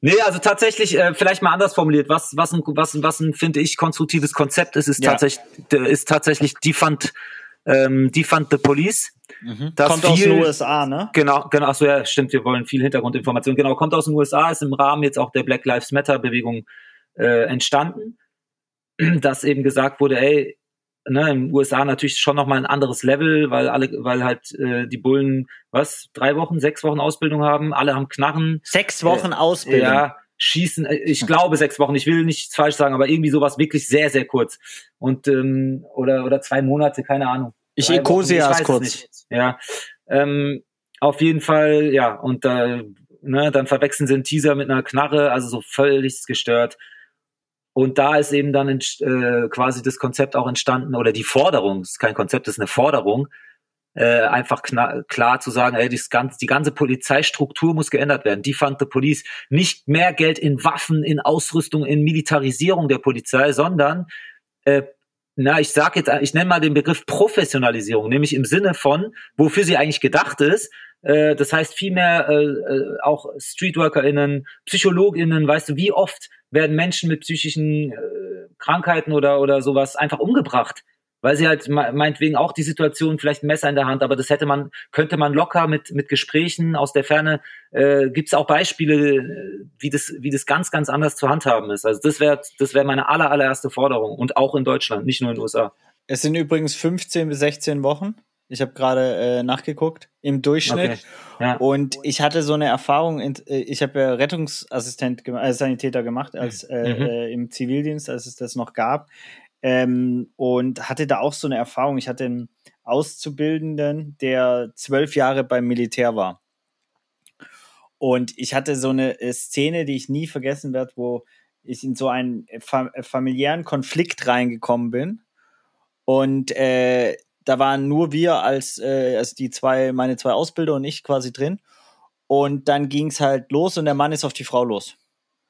Nee, also tatsächlich, äh, vielleicht mal anders formuliert, was, was ein, was, was ein, finde ich, konstruktives Konzept ist, ist ja. tatsächlich, ist tatsächlich Defund, ähm, Defund the Police. Mhm. kommt viel, aus den USA, ne? Genau, genau, achso, ja, stimmt, wir wollen viel Hintergrundinformation. Genau, kommt aus den USA, ist im Rahmen jetzt auch der Black Lives Matter Bewegung äh, entstanden, dass eben gesagt wurde, ey, ne, in den USA natürlich schon nochmal ein anderes Level, weil alle, weil halt äh, die Bullen, was, drei Wochen, sechs Wochen Ausbildung haben, alle haben Knarren. Sechs Wochen äh, Ausbildung. Ja, schießen, äh, ich glaube sechs Wochen, ich will nichts falsch sagen, aber irgendwie sowas wirklich sehr, sehr kurz. Und ähm, oder, oder zwei Monate, keine Ahnung. Ich Ecosia ist kurz. Ja. Ähm, auf jeden Fall, ja, und da, ne, dann verwechseln sie einen Teaser mit einer Knarre, also so völlig gestört. Und da ist eben dann äh, quasi das Konzept auch entstanden oder die Forderung, ist kein Konzept, ist eine Forderung, äh, einfach klar zu sagen, ey, das ganze, die ganze Polizeistruktur muss geändert werden. Defund the Police. Nicht mehr Geld in Waffen, in Ausrüstung, in Militarisierung der Polizei, sondern äh, na, ich sag jetzt, ich nenne mal den Begriff Professionalisierung, nämlich im Sinne von, wofür sie eigentlich gedacht ist. Äh, das heißt vielmehr äh, äh, auch StreetworkerInnen, PsychologInnen, weißt du, wie oft werden Menschen mit psychischen äh, Krankheiten oder, oder sowas einfach umgebracht? Weil sie halt meinetwegen auch die Situation vielleicht ein Messer in der Hand, aber das hätte man, könnte man locker mit, mit Gesprächen aus der Ferne, äh, gibt es auch Beispiele, äh, wie das, wie das ganz, ganz anders zu handhaben ist. Also das wäre das wäre meine aller, allererste Forderung und auch in Deutschland, nicht nur in den USA. Es sind übrigens 15 bis 16 Wochen. Ich habe gerade äh, nachgeguckt im Durchschnitt okay. ja. und ich hatte so eine Erfahrung. In, äh, ich habe ja Rettungsassistent, äh, Sanitäter gemacht als äh, mhm. äh, im Zivildienst, als es das noch gab ähm, und hatte da auch so eine Erfahrung. Ich hatte einen Auszubildenden, der zwölf Jahre beim Militär war. Und ich hatte so eine äh, Szene, die ich nie vergessen werde, wo ich in so einen familiären Konflikt reingekommen bin. Und äh, da waren nur wir als, äh, also die zwei, meine zwei Ausbilder und ich quasi drin. Und dann ging es halt los und der Mann ist auf die Frau los.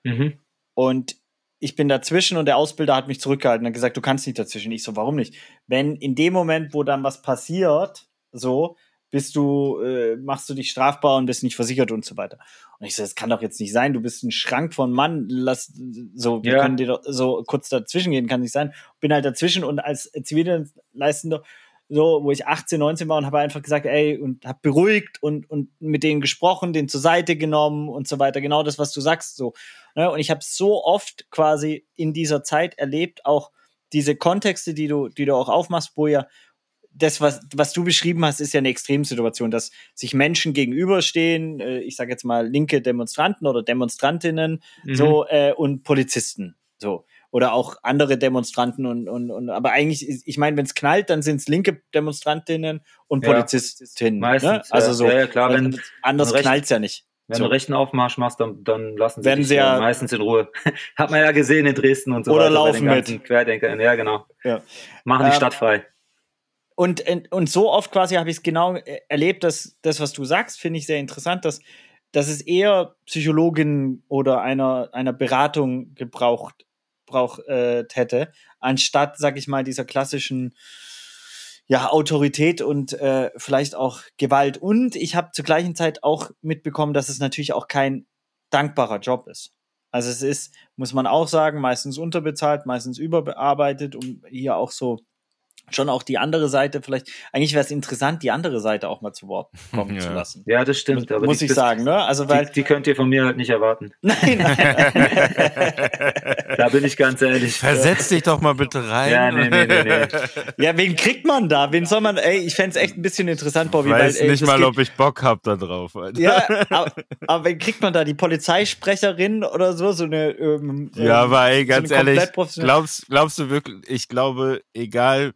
Mhm. Und ich bin dazwischen und der Ausbilder hat mich zurückgehalten und gesagt, du kannst nicht dazwischen. Ich so, warum nicht? Wenn in dem Moment, wo dann was passiert, so, bist du, äh, machst du dich strafbar und bist nicht versichert und so weiter. Und ich so, das kann doch jetzt nicht sein. Du bist ein Schrank von Mann. Lass, so, wir ja. können dir doch so kurz dazwischen gehen, kann nicht sein. Bin halt dazwischen und als Zivildienstleistender so, wo ich 18, 19 war und habe einfach gesagt, ey, und habe beruhigt und, und mit denen gesprochen, den zur Seite genommen und so weiter. Genau das, was du sagst, so. Ne? Und ich habe so oft quasi in dieser Zeit erlebt, auch diese Kontexte, die du, die du auch aufmachst, wo ja das, was, was du beschrieben hast, ist ja eine Extremsituation, dass sich Menschen gegenüberstehen, äh, ich sage jetzt mal linke Demonstranten oder Demonstrantinnen, mhm. so, äh, und Polizisten. So oder auch andere Demonstranten und, und, und aber eigentlich, ich meine, wenn es knallt, dann sind es linke Demonstrantinnen und Polizistinnen. Ja, meistens. Ne? Also so. Ja, klar, wenn, anders knallt es ja nicht. Wenn so. du rechten Aufmarsch machst, dann, dann lassen sie Werden dich ja meistens in Ruhe. Hat man ja gesehen in Dresden und so oder weiter. Oder laufen mit. Querdenkern, ja, genau. Ja. Machen die ähm, Stadt frei. Und, und so oft quasi habe ich es genau erlebt, dass das, was du sagst, finde ich sehr interessant, dass, dass es eher Psychologin oder einer, einer Beratung gebraucht gebraucht äh, hätte, anstatt, sag ich mal, dieser klassischen ja, Autorität und äh, vielleicht auch Gewalt. Und ich habe zur gleichen Zeit auch mitbekommen, dass es natürlich auch kein dankbarer Job ist. Also es ist, muss man auch sagen, meistens unterbezahlt, meistens überbearbeitet, um hier auch so schon auch die andere Seite vielleicht, eigentlich wäre es interessant, die andere Seite auch mal zu Wort kommen ja. zu lassen. Ja, das stimmt. Muss, muss die, ich das, sagen, ne? Also weil die, die, könnt ihr von mir halt nicht erwarten. Nein, nein. da bin ich ganz ehrlich. Versetz dich doch mal bitte rein. Ja, nee, nee, nee, nee. Ja, wen kriegt man da? Wen soll man, ey, ich fände es echt ein bisschen interessant, Bobby. Ich weiß weil, ey, nicht mal, geht, ob ich Bock hab da drauf. Alter. Ja, aber, aber wen kriegt man da? Die Polizeisprecherin oder so? So eine, ähm, Ja, aber ey, ganz so ehrlich, glaubst, glaubst du wirklich, ich glaube, egal,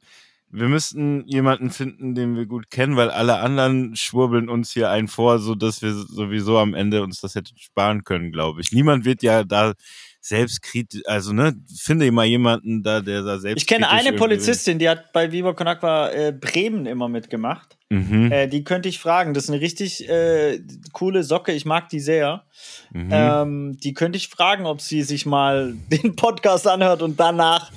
wir müssten jemanden finden, den wir gut kennen, weil alle anderen schwurbeln uns hier einen vor, so dass wir sowieso am Ende uns das hätten sparen können, glaube ich. Niemand wird ja da selbstkritisch, also ne, finde mal jemanden da, der da selbst. Ich kenne eine Polizistin, die hat bei Viva Con Aqua äh, Bremen immer mitgemacht. Mhm. Äh, die könnte ich fragen. Das ist eine richtig äh, coole Socke. Ich mag die sehr. Mhm. Ähm, die könnte ich fragen, ob sie sich mal den Podcast anhört und danach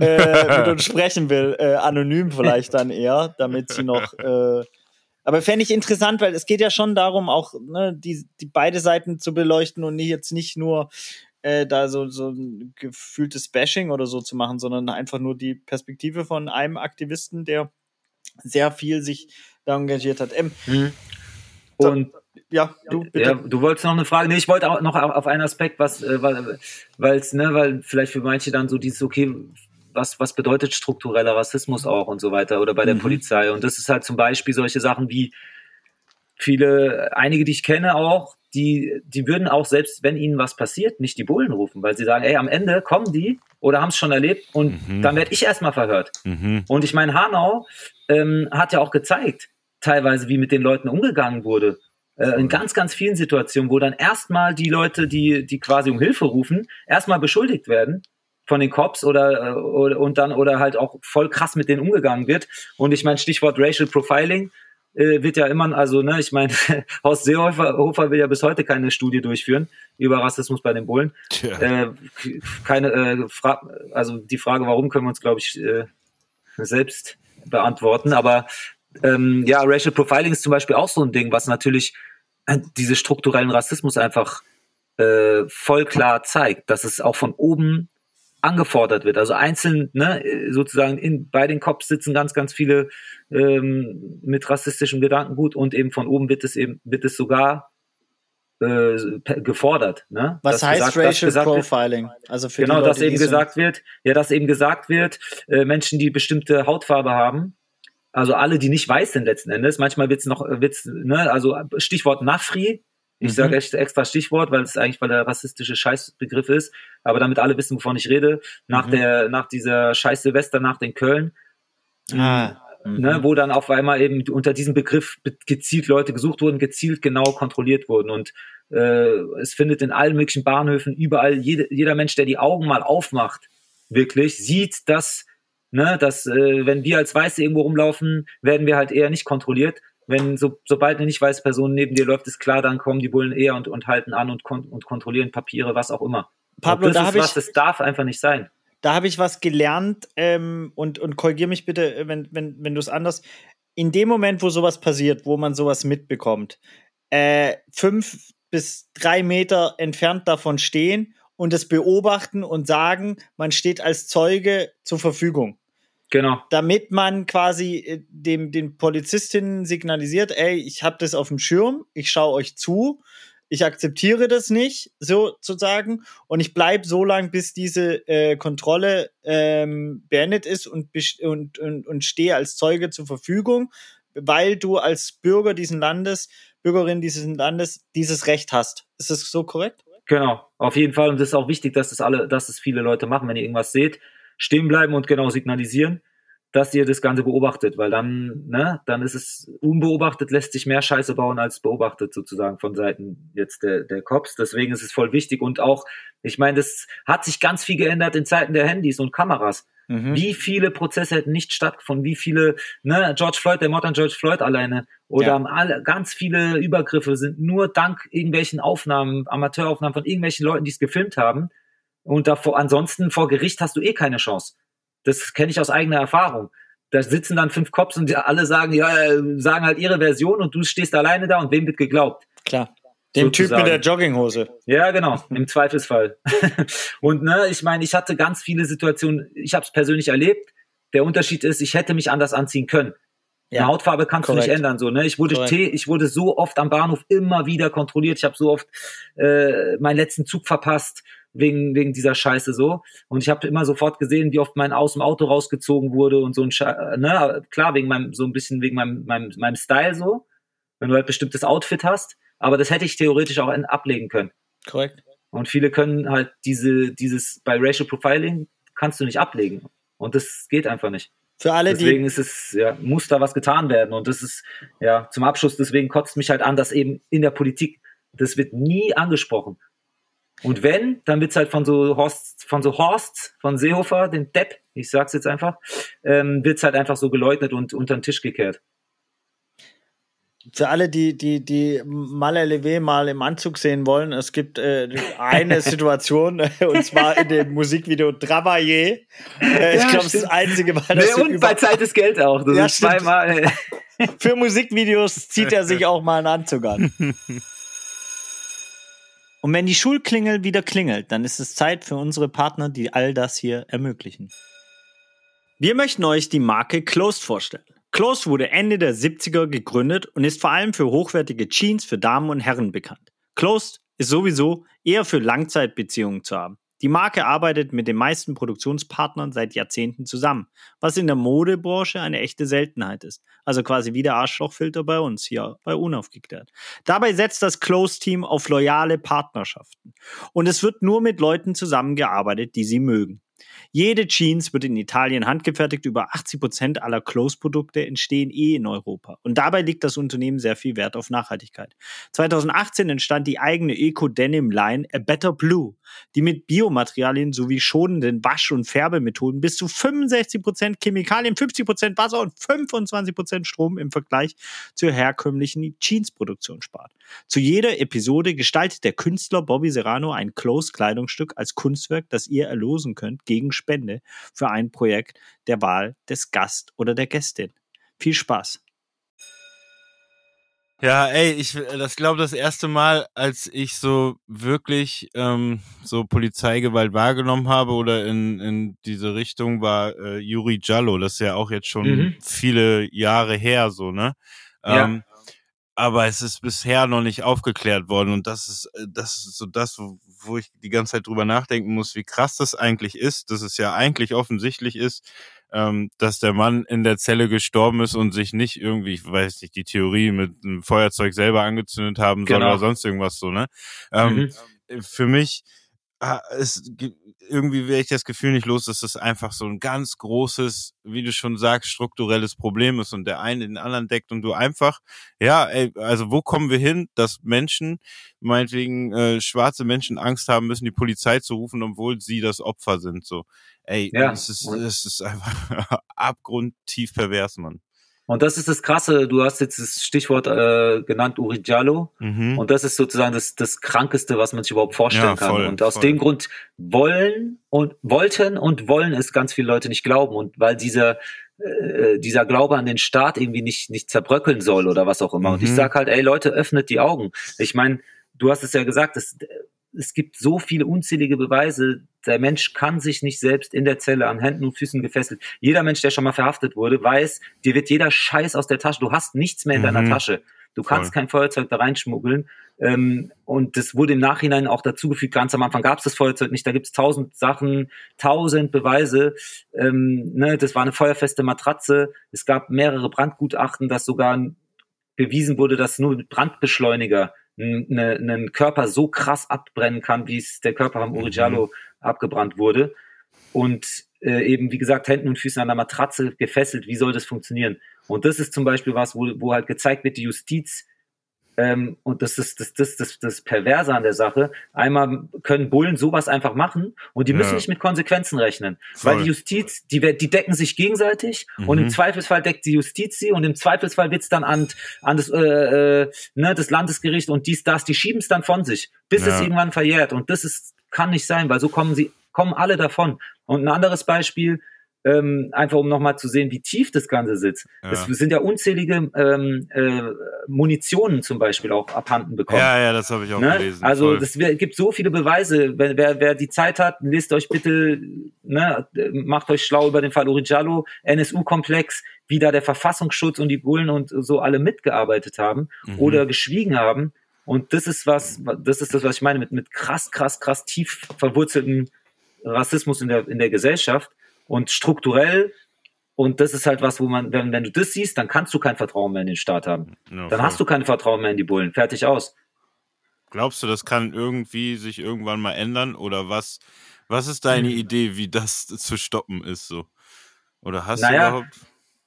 äh, mit uns sprechen will, äh, anonym vielleicht dann eher, damit sie noch. Äh, aber fände ich interessant, weil es geht ja schon darum, auch ne, die, die beide Seiten zu beleuchten und jetzt nicht nur äh, da so, so ein gefühltes Bashing oder so zu machen, sondern einfach nur die Perspektive von einem Aktivisten, der sehr viel sich da engagiert hat. Ähm, mhm. Und ja, du, bitte. Ja, du wolltest noch eine Frage. Nee, ich wollte auch noch auf einen Aspekt, was, äh, weil es, ne, weil vielleicht für manche dann so dieses, okay, was, was bedeutet struktureller Rassismus auch und so weiter oder bei der Mhm. Polizei. Und das ist halt zum Beispiel solche Sachen wie viele, einige, die ich kenne auch, die, die würden auch selbst, wenn ihnen was passiert, nicht die Bullen rufen, weil sie sagen, ey, am Ende kommen die oder haben es schon erlebt und Mhm. dann werde ich erstmal verhört. Mhm. Und ich meine, Hanau ähm, hat ja auch gezeigt, teilweise, wie mit den Leuten umgegangen wurde. Äh, in ganz, ganz vielen Situationen, wo dann erstmal die Leute, die, die quasi um Hilfe rufen, erstmal beschuldigt werden von den Cops oder, äh, oder und dann oder halt auch voll krass mit denen umgegangen wird. Und ich meine, Stichwort Racial Profiling äh, wird ja immer, also ne, ich meine, Horst Seehofer Hofer will ja bis heute keine Studie durchführen über Rassismus bei den Bullen. Tja. Äh, keine, äh, Fra also die Frage, warum, können wir uns, glaube ich, äh, selbst beantworten. Aber ähm, ja, Racial Profiling ist zum Beispiel auch so ein Ding, was natürlich äh, diese strukturellen Rassismus einfach äh, voll klar zeigt, dass es auch von oben angefordert wird. Also einzeln, ne, sozusagen in, bei den Cops sitzen ganz, ganz viele ähm, mit rassistischem Gedankengut und eben von oben wird es eben, wird es sogar äh, gefordert. Ne? Was Dass heißt gesagt- Racial gesagt wird- Profiling? Also für genau, Leute, dass eben gesagt wird, ja, dass eben gesagt wird, äh, Menschen, die bestimmte Hautfarbe haben, also alle, die nicht weiß sind letzten Endes, manchmal wird's noch, wird's, ne, also Stichwort Nafri, ich Mhm. sage echt extra Stichwort, weil es eigentlich weil der rassistische Scheißbegriff ist, aber damit alle wissen, wovon ich rede, nach Mhm. der, nach dieser Scheiß Silvesternacht in Köln, Ah. Mhm. ne, wo dann auf einmal eben unter diesem Begriff be- gezielt Leute gesucht wurden, gezielt genau kontrolliert wurden. Und äh, es findet in allen möglichen Bahnhöfen überall, jede, jeder Mensch, der die Augen mal aufmacht, wirklich sieht, dass, ne, dass äh, wenn wir als Weiße irgendwo rumlaufen, werden wir halt eher nicht kontrolliert. Wenn so, sobald eine nicht weiße Person neben dir läuft, ist klar, dann kommen die Bullen eher und, und halten an und, kon und kontrollieren Papiere, was auch immer. Pablo, das da ist was, ich, das darf einfach nicht sein. da habe ich was gelernt ähm, und, und korrigiere mich bitte, äh, wenn, wenn, wenn du es anders. In dem Moment, wo sowas passiert, wo man sowas mitbekommt, äh, fünf bis drei Meter entfernt davon stehen und es beobachten und sagen, man steht als Zeuge zur Verfügung. Genau. damit man quasi äh, dem den Polizistinnen signalisiert, ey, ich habe das auf dem Schirm, ich schaue euch zu, ich akzeptiere das nicht, sozusagen, und ich bleib so lang, bis diese äh, Kontrolle ähm, beendet ist und, und, und, und stehe als Zeuge zur Verfügung, weil du als Bürger diesen Landes, Bürgerin dieses Landes dieses Recht hast. Ist das so korrekt? Genau, auf jeden Fall. Und es ist auch wichtig, dass das alle, dass es viele Leute machen, wenn ihr irgendwas seht, stehen bleiben und genau signalisieren, dass ihr das Ganze beobachtet, weil dann, ne, dann ist es unbeobachtet, lässt sich mehr Scheiße bauen als beobachtet sozusagen von Seiten jetzt der, der Cops. Deswegen ist es voll wichtig und auch, ich meine, das hat sich ganz viel geändert in Zeiten der Handys und Kameras. Mhm. Wie viele Prozesse hätten nicht stattgefunden? Wie viele, ne, George Floyd, der Mord an George Floyd alleine oder Ja. alle, ganz viele Übergriffe sind nur dank irgendwelchen Aufnahmen, Amateuraufnahmen von irgendwelchen Leuten, die es gefilmt haben. Und davor, ansonsten vor Gericht hast du eh keine Chance. Das kenne ich aus eigener Erfahrung. Da sitzen dann fünf Cops und alle sagen, ja, sagen halt ihre Version und du stehst alleine da und wem wird geglaubt? Klar. Typ Sozusagen. mit der Jogginghose. Ja, genau, im Zweifelsfall. und ne, ich meine, ich hatte ganz viele Situationen, ich habe es persönlich erlebt. Der Unterschied ist, ich hätte mich anders anziehen können. Ja, Eine Hautfarbe kannst du korrekt. nicht ändern, so ne. Ich wurde. T- ich wurde so oft am Bahnhof immer wieder kontrolliert. Ich habe so oft äh, meinen letzten Zug verpasst wegen wegen dieser Scheiße so. Und ich habe immer sofort gesehen, wie oft mein aus dem Auto rausgezogen wurde und so ein Sche ne, klar wegen meinem so ein bisschen wegen meinem meinem meinem Style so, wenn du halt bestimmtes Outfit hast. Aber das hätte ich theoretisch auch en- ablegen können. Korrekt. Und viele können halt diese, dieses, bei Racial Profiling kannst du nicht ablegen. Und das geht einfach nicht. Für alle, Deswegen die. ist es, ja, muss da was getan werden. Und das ist, ja, zum Abschluss, deswegen kotzt mich halt an, dass eben in der Politik, das wird nie angesprochen. Und wenn, dann wird's halt von so Horst, von so Horst, von Seehofer, den Depp, ich sag's jetzt einfach, ähm, wird's halt einfach so geleugnet und unter den Tisch gekehrt. Für alle, die, die, die Maler Levé mal im Anzug sehen wollen, es gibt äh, eine Situation, äh, und zwar in dem Musikvideo Travailler. Äh, ich Ja, glaube, das ist das einzige Mal, Nee, dass du und bei Zeit ist Geld auch. Das Ja, ist stimmt. zweimal. für Musikvideos zieht er sich auch mal einen Anzug an. Und wenn die Schulklingel wieder klingelt, dann ist es Zeit für unsere Partner, die all das hier ermöglichen. Wir möchten euch die Marke Closed vorstellen. Closed wurde Ende der 70er gegründet und ist vor allem für hochwertige Jeans für Damen und Herren bekannt. Closed ist sowieso eher für Langzeitbeziehungen zu haben. Die Marke arbeitet mit den meisten Produktionspartnern seit Jahrzehnten zusammen, was in der Modebranche eine echte Seltenheit ist. Also quasi wie der Arschlochfilter bei uns hier bei Unaufgeklärt. Dabei setzt das Close-Team auf loyale Partnerschaften. Und es wird nur mit Leuten zusammengearbeitet, die sie mögen. Jede Jeans wird in Italien handgefertigt. Über 80 Prozent aller Close-Produkte entstehen eh in Europa. Und dabei liegt das Unternehmen sehr viel Wert auf Nachhaltigkeit. 2018 entstand die eigene Eco-Denim-Line A Better Blue, die mit Biomaterialien sowie schonenden Wasch- und Färbemethoden bis zu 65 Prozent Chemikalien, 50 Prozent Wasser und 25 Prozent Strom im Vergleich zur herkömmlichen Jeans-Produktion spart. Zu jeder Episode gestaltet der Künstler Bobby Serrano ein Close-Kleidungsstück als Kunstwerk, das ihr erlosen könnt gegen Spende für ein Projekt der Wahl des Gast oder der Gästin. Viel Spaß. Ja, ey, ich das glaube das erste Mal, als ich so wirklich ähm, so Polizeigewalt wahrgenommen habe oder in, in diese Richtung war äh, Juri Jallo, das ist ja auch jetzt schon mhm. viele Jahre her so, ne? Ähm, ja aber es ist bisher noch nicht aufgeklärt worden und das ist äh, das ist so das, wo, wo ich die ganze Zeit drüber nachdenken muss, wie krass das eigentlich ist, dass es ja eigentlich offensichtlich ist, ähm, dass der Mann in der Zelle gestorben ist und sich nicht irgendwie, ich weiß nicht, die Theorie mit einem Feuerzeug selber angezündet haben soll genau. oder sonst irgendwas so, ne? Ähm, mhm. Für mich es irgendwie wäre ich das Gefühl nicht los, dass das einfach so ein ganz großes, wie du schon sagst, strukturelles Problem ist und der eine den anderen deckt und du einfach, ja, ey, also wo kommen wir hin, dass Menschen, meinetwegen äh, schwarze Menschen Angst haben müssen, die Polizei zu rufen, obwohl sie das Opfer sind, so. Ey, ja. es ist, es ist einfach abgrundtief pervers, Mann. Und das ist das Krasse, du hast jetzt das Stichwort äh, genannt, Uri Jallo. Mhm. Und das ist sozusagen das, das Krankeste, was man sich überhaupt vorstellen ja, voll, kann. Und aus voll. dem Grund wollen und wollten und wollen es ganz viele Leute nicht glauben. Und weil dieser, äh, dieser Glaube an den Staat irgendwie nicht, nicht zerbröckeln soll oder was auch immer. Mhm. Und ich mhm. sag halt, ey Leute, öffnet die Augen. Ich meine, du hast es ja gesagt, das, es gibt so viele unzählige Beweise, der Mensch kann sich nicht selbst in der Zelle an Händen und Füßen gefesselt. Jeder Mensch, der schon mal verhaftet wurde, weiß, dir wird jeder Scheiß aus der Tasche. Du hast nichts mehr in deiner mhm. Tasche. Du kannst Voll. kein Feuerzeug da reinschmuggeln. Ähm, und das wurde im Nachhinein auch dazugefügt. Ganz am Anfang gab es das Feuerzeug nicht. Da gibt es tausend Sachen, tausend Beweise. Ähm, ne, das war eine feuerfeste Matratze. Es gab mehrere Brandgutachten, dass sogar bewiesen wurde, dass nur mit Brandbeschleuniger einen Körper so krass abbrennen kann, wie es der Körper von Uri Jallo mhm. abgebrannt wurde. Und äh, eben, wie gesagt, Händen und Füßen an der Matratze gefesselt. Wie soll das funktionieren? Und das ist zum Beispiel was, wo, wo halt gezeigt wird, die Justiz ähm, und das ist das, das, das, das Perverse an der Sache. Einmal können Bullen sowas einfach machen und die ja. müssen nicht mit Konsequenzen rechnen. Voll. Weil die Justiz, die, die decken sich gegenseitig mhm. und im Zweifelsfall deckt die Justiz sie und im Zweifelsfall wird's dann an, an das, äh, äh, ne, das Landesgericht und dies, das, die schieben es dann von sich, bis ja. es irgendwann verjährt. Und das ist, kann nicht sein, weil so kommen sie, kommen alle davon. Und ein anderes Beispiel, ähm, einfach um nochmal zu sehen, wie tief das Ganze sitzt. Ja. Es sind ja unzählige ähm, äh, Munitionen zum Beispiel auch abhanden bekommen. Ja, ja, das habe ich auch ne? gelesen. Also es gibt so viele Beweise. Wer, wer, wer die Zeit hat, lest euch bitte, ne, macht euch schlau über den Fall Urijallo, NSU-Komplex, wie da der Verfassungsschutz und die Bullen und so alle mitgearbeitet haben mhm. oder geschwiegen haben. Und das ist was, das ist das, was ich meine mit, mit krass, krass, krass tief verwurzelten Rassismus in der, in der Gesellschaft und strukturell. Und das ist halt was, wo man, wenn, wenn du das siehst, dann kannst du kein Vertrauen mehr in den Staat haben. Ja, dann hast du kein Vertrauen mehr in die Bullen. Fertig aus. Glaubst du, das kann irgendwie sich irgendwann mal ändern? Oder was, was ist deine hm. Idee, wie das zu stoppen ist? So? Oder hast naja, du überhaupt.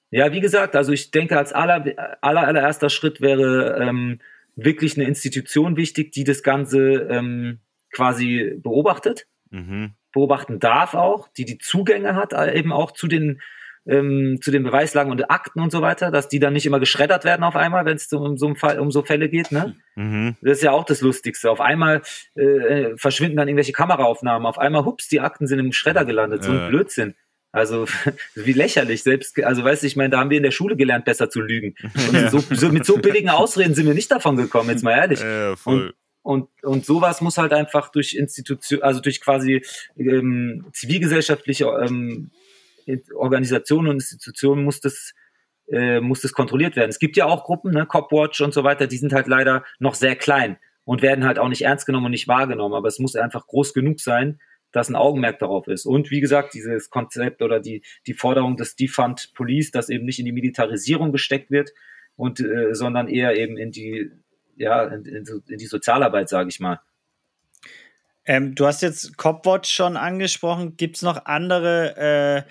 Ja, wie gesagt, also ich denke, als aller, aller, allererster Schritt wäre ähm, wirklich eine Institution wichtig, die das Ganze ähm, quasi beobachtet. Mhm beobachten darf auch, die die Zugänge hat, äh, eben auch zu den ähm, zu den Beweislagen und Akten und so weiter, dass die dann nicht immer geschreddert werden auf einmal, wenn es um so, Fall, um so Fälle geht. Ne? Mhm. Das ist ja auch das Lustigste. Auf einmal äh, verschwinden dann irgendwelche Kameraaufnahmen. Auf einmal, hups, die Akten sind im Schredder gelandet. So ein äh. Blödsinn. Also wie lächerlich selbst. Also weißt du, ich meine, da haben wir in der Schule gelernt, besser zu lügen. Und so, so, mit so billigen Ausreden sind wir nicht davon gekommen. Jetzt mal ehrlich. Ja, voll. Und, und, und sowas muss halt einfach durch Institution, also durch quasi ähm, zivilgesellschaftliche ähm, Organisationen und Institutionen muss das äh, muss das kontrolliert werden. Es gibt ja auch Gruppen, ne, Copwatch und so weiter, die sind halt leider noch sehr klein und werden halt auch nicht ernst genommen und nicht wahrgenommen. Aber es muss einfach groß genug sein, dass ein Augenmerk darauf ist. Und wie gesagt, dieses Konzept oder die, die Forderung des Defund Police, dass eben nicht in die Militarisierung gesteckt wird und äh, sondern eher eben in die ja in, in, die Sozialarbeit, sage ich mal. Ähm, du hast jetzt Copwatch schon angesprochen. Gibt es noch andere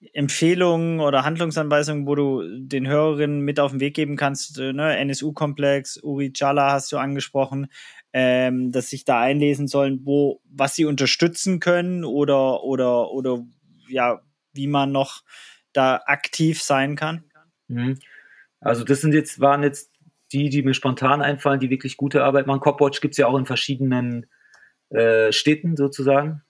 äh, Empfehlungen oder Handlungsanweisungen, wo du den Hörerinnen mit auf den Weg geben kannst? Äh, ne? NSU-Komplex, Uri Chala hast du angesprochen, ähm, dass sich da einlesen sollen, wo was sie unterstützen können oder oder oder ja, wie man noch da aktiv sein kann. Mhm. Also das sind jetzt waren jetzt die, die mir spontan einfallen, die wirklich gute Arbeit machen. Copwatch gibt es ja auch in verschiedenen äh, Städten sozusagen.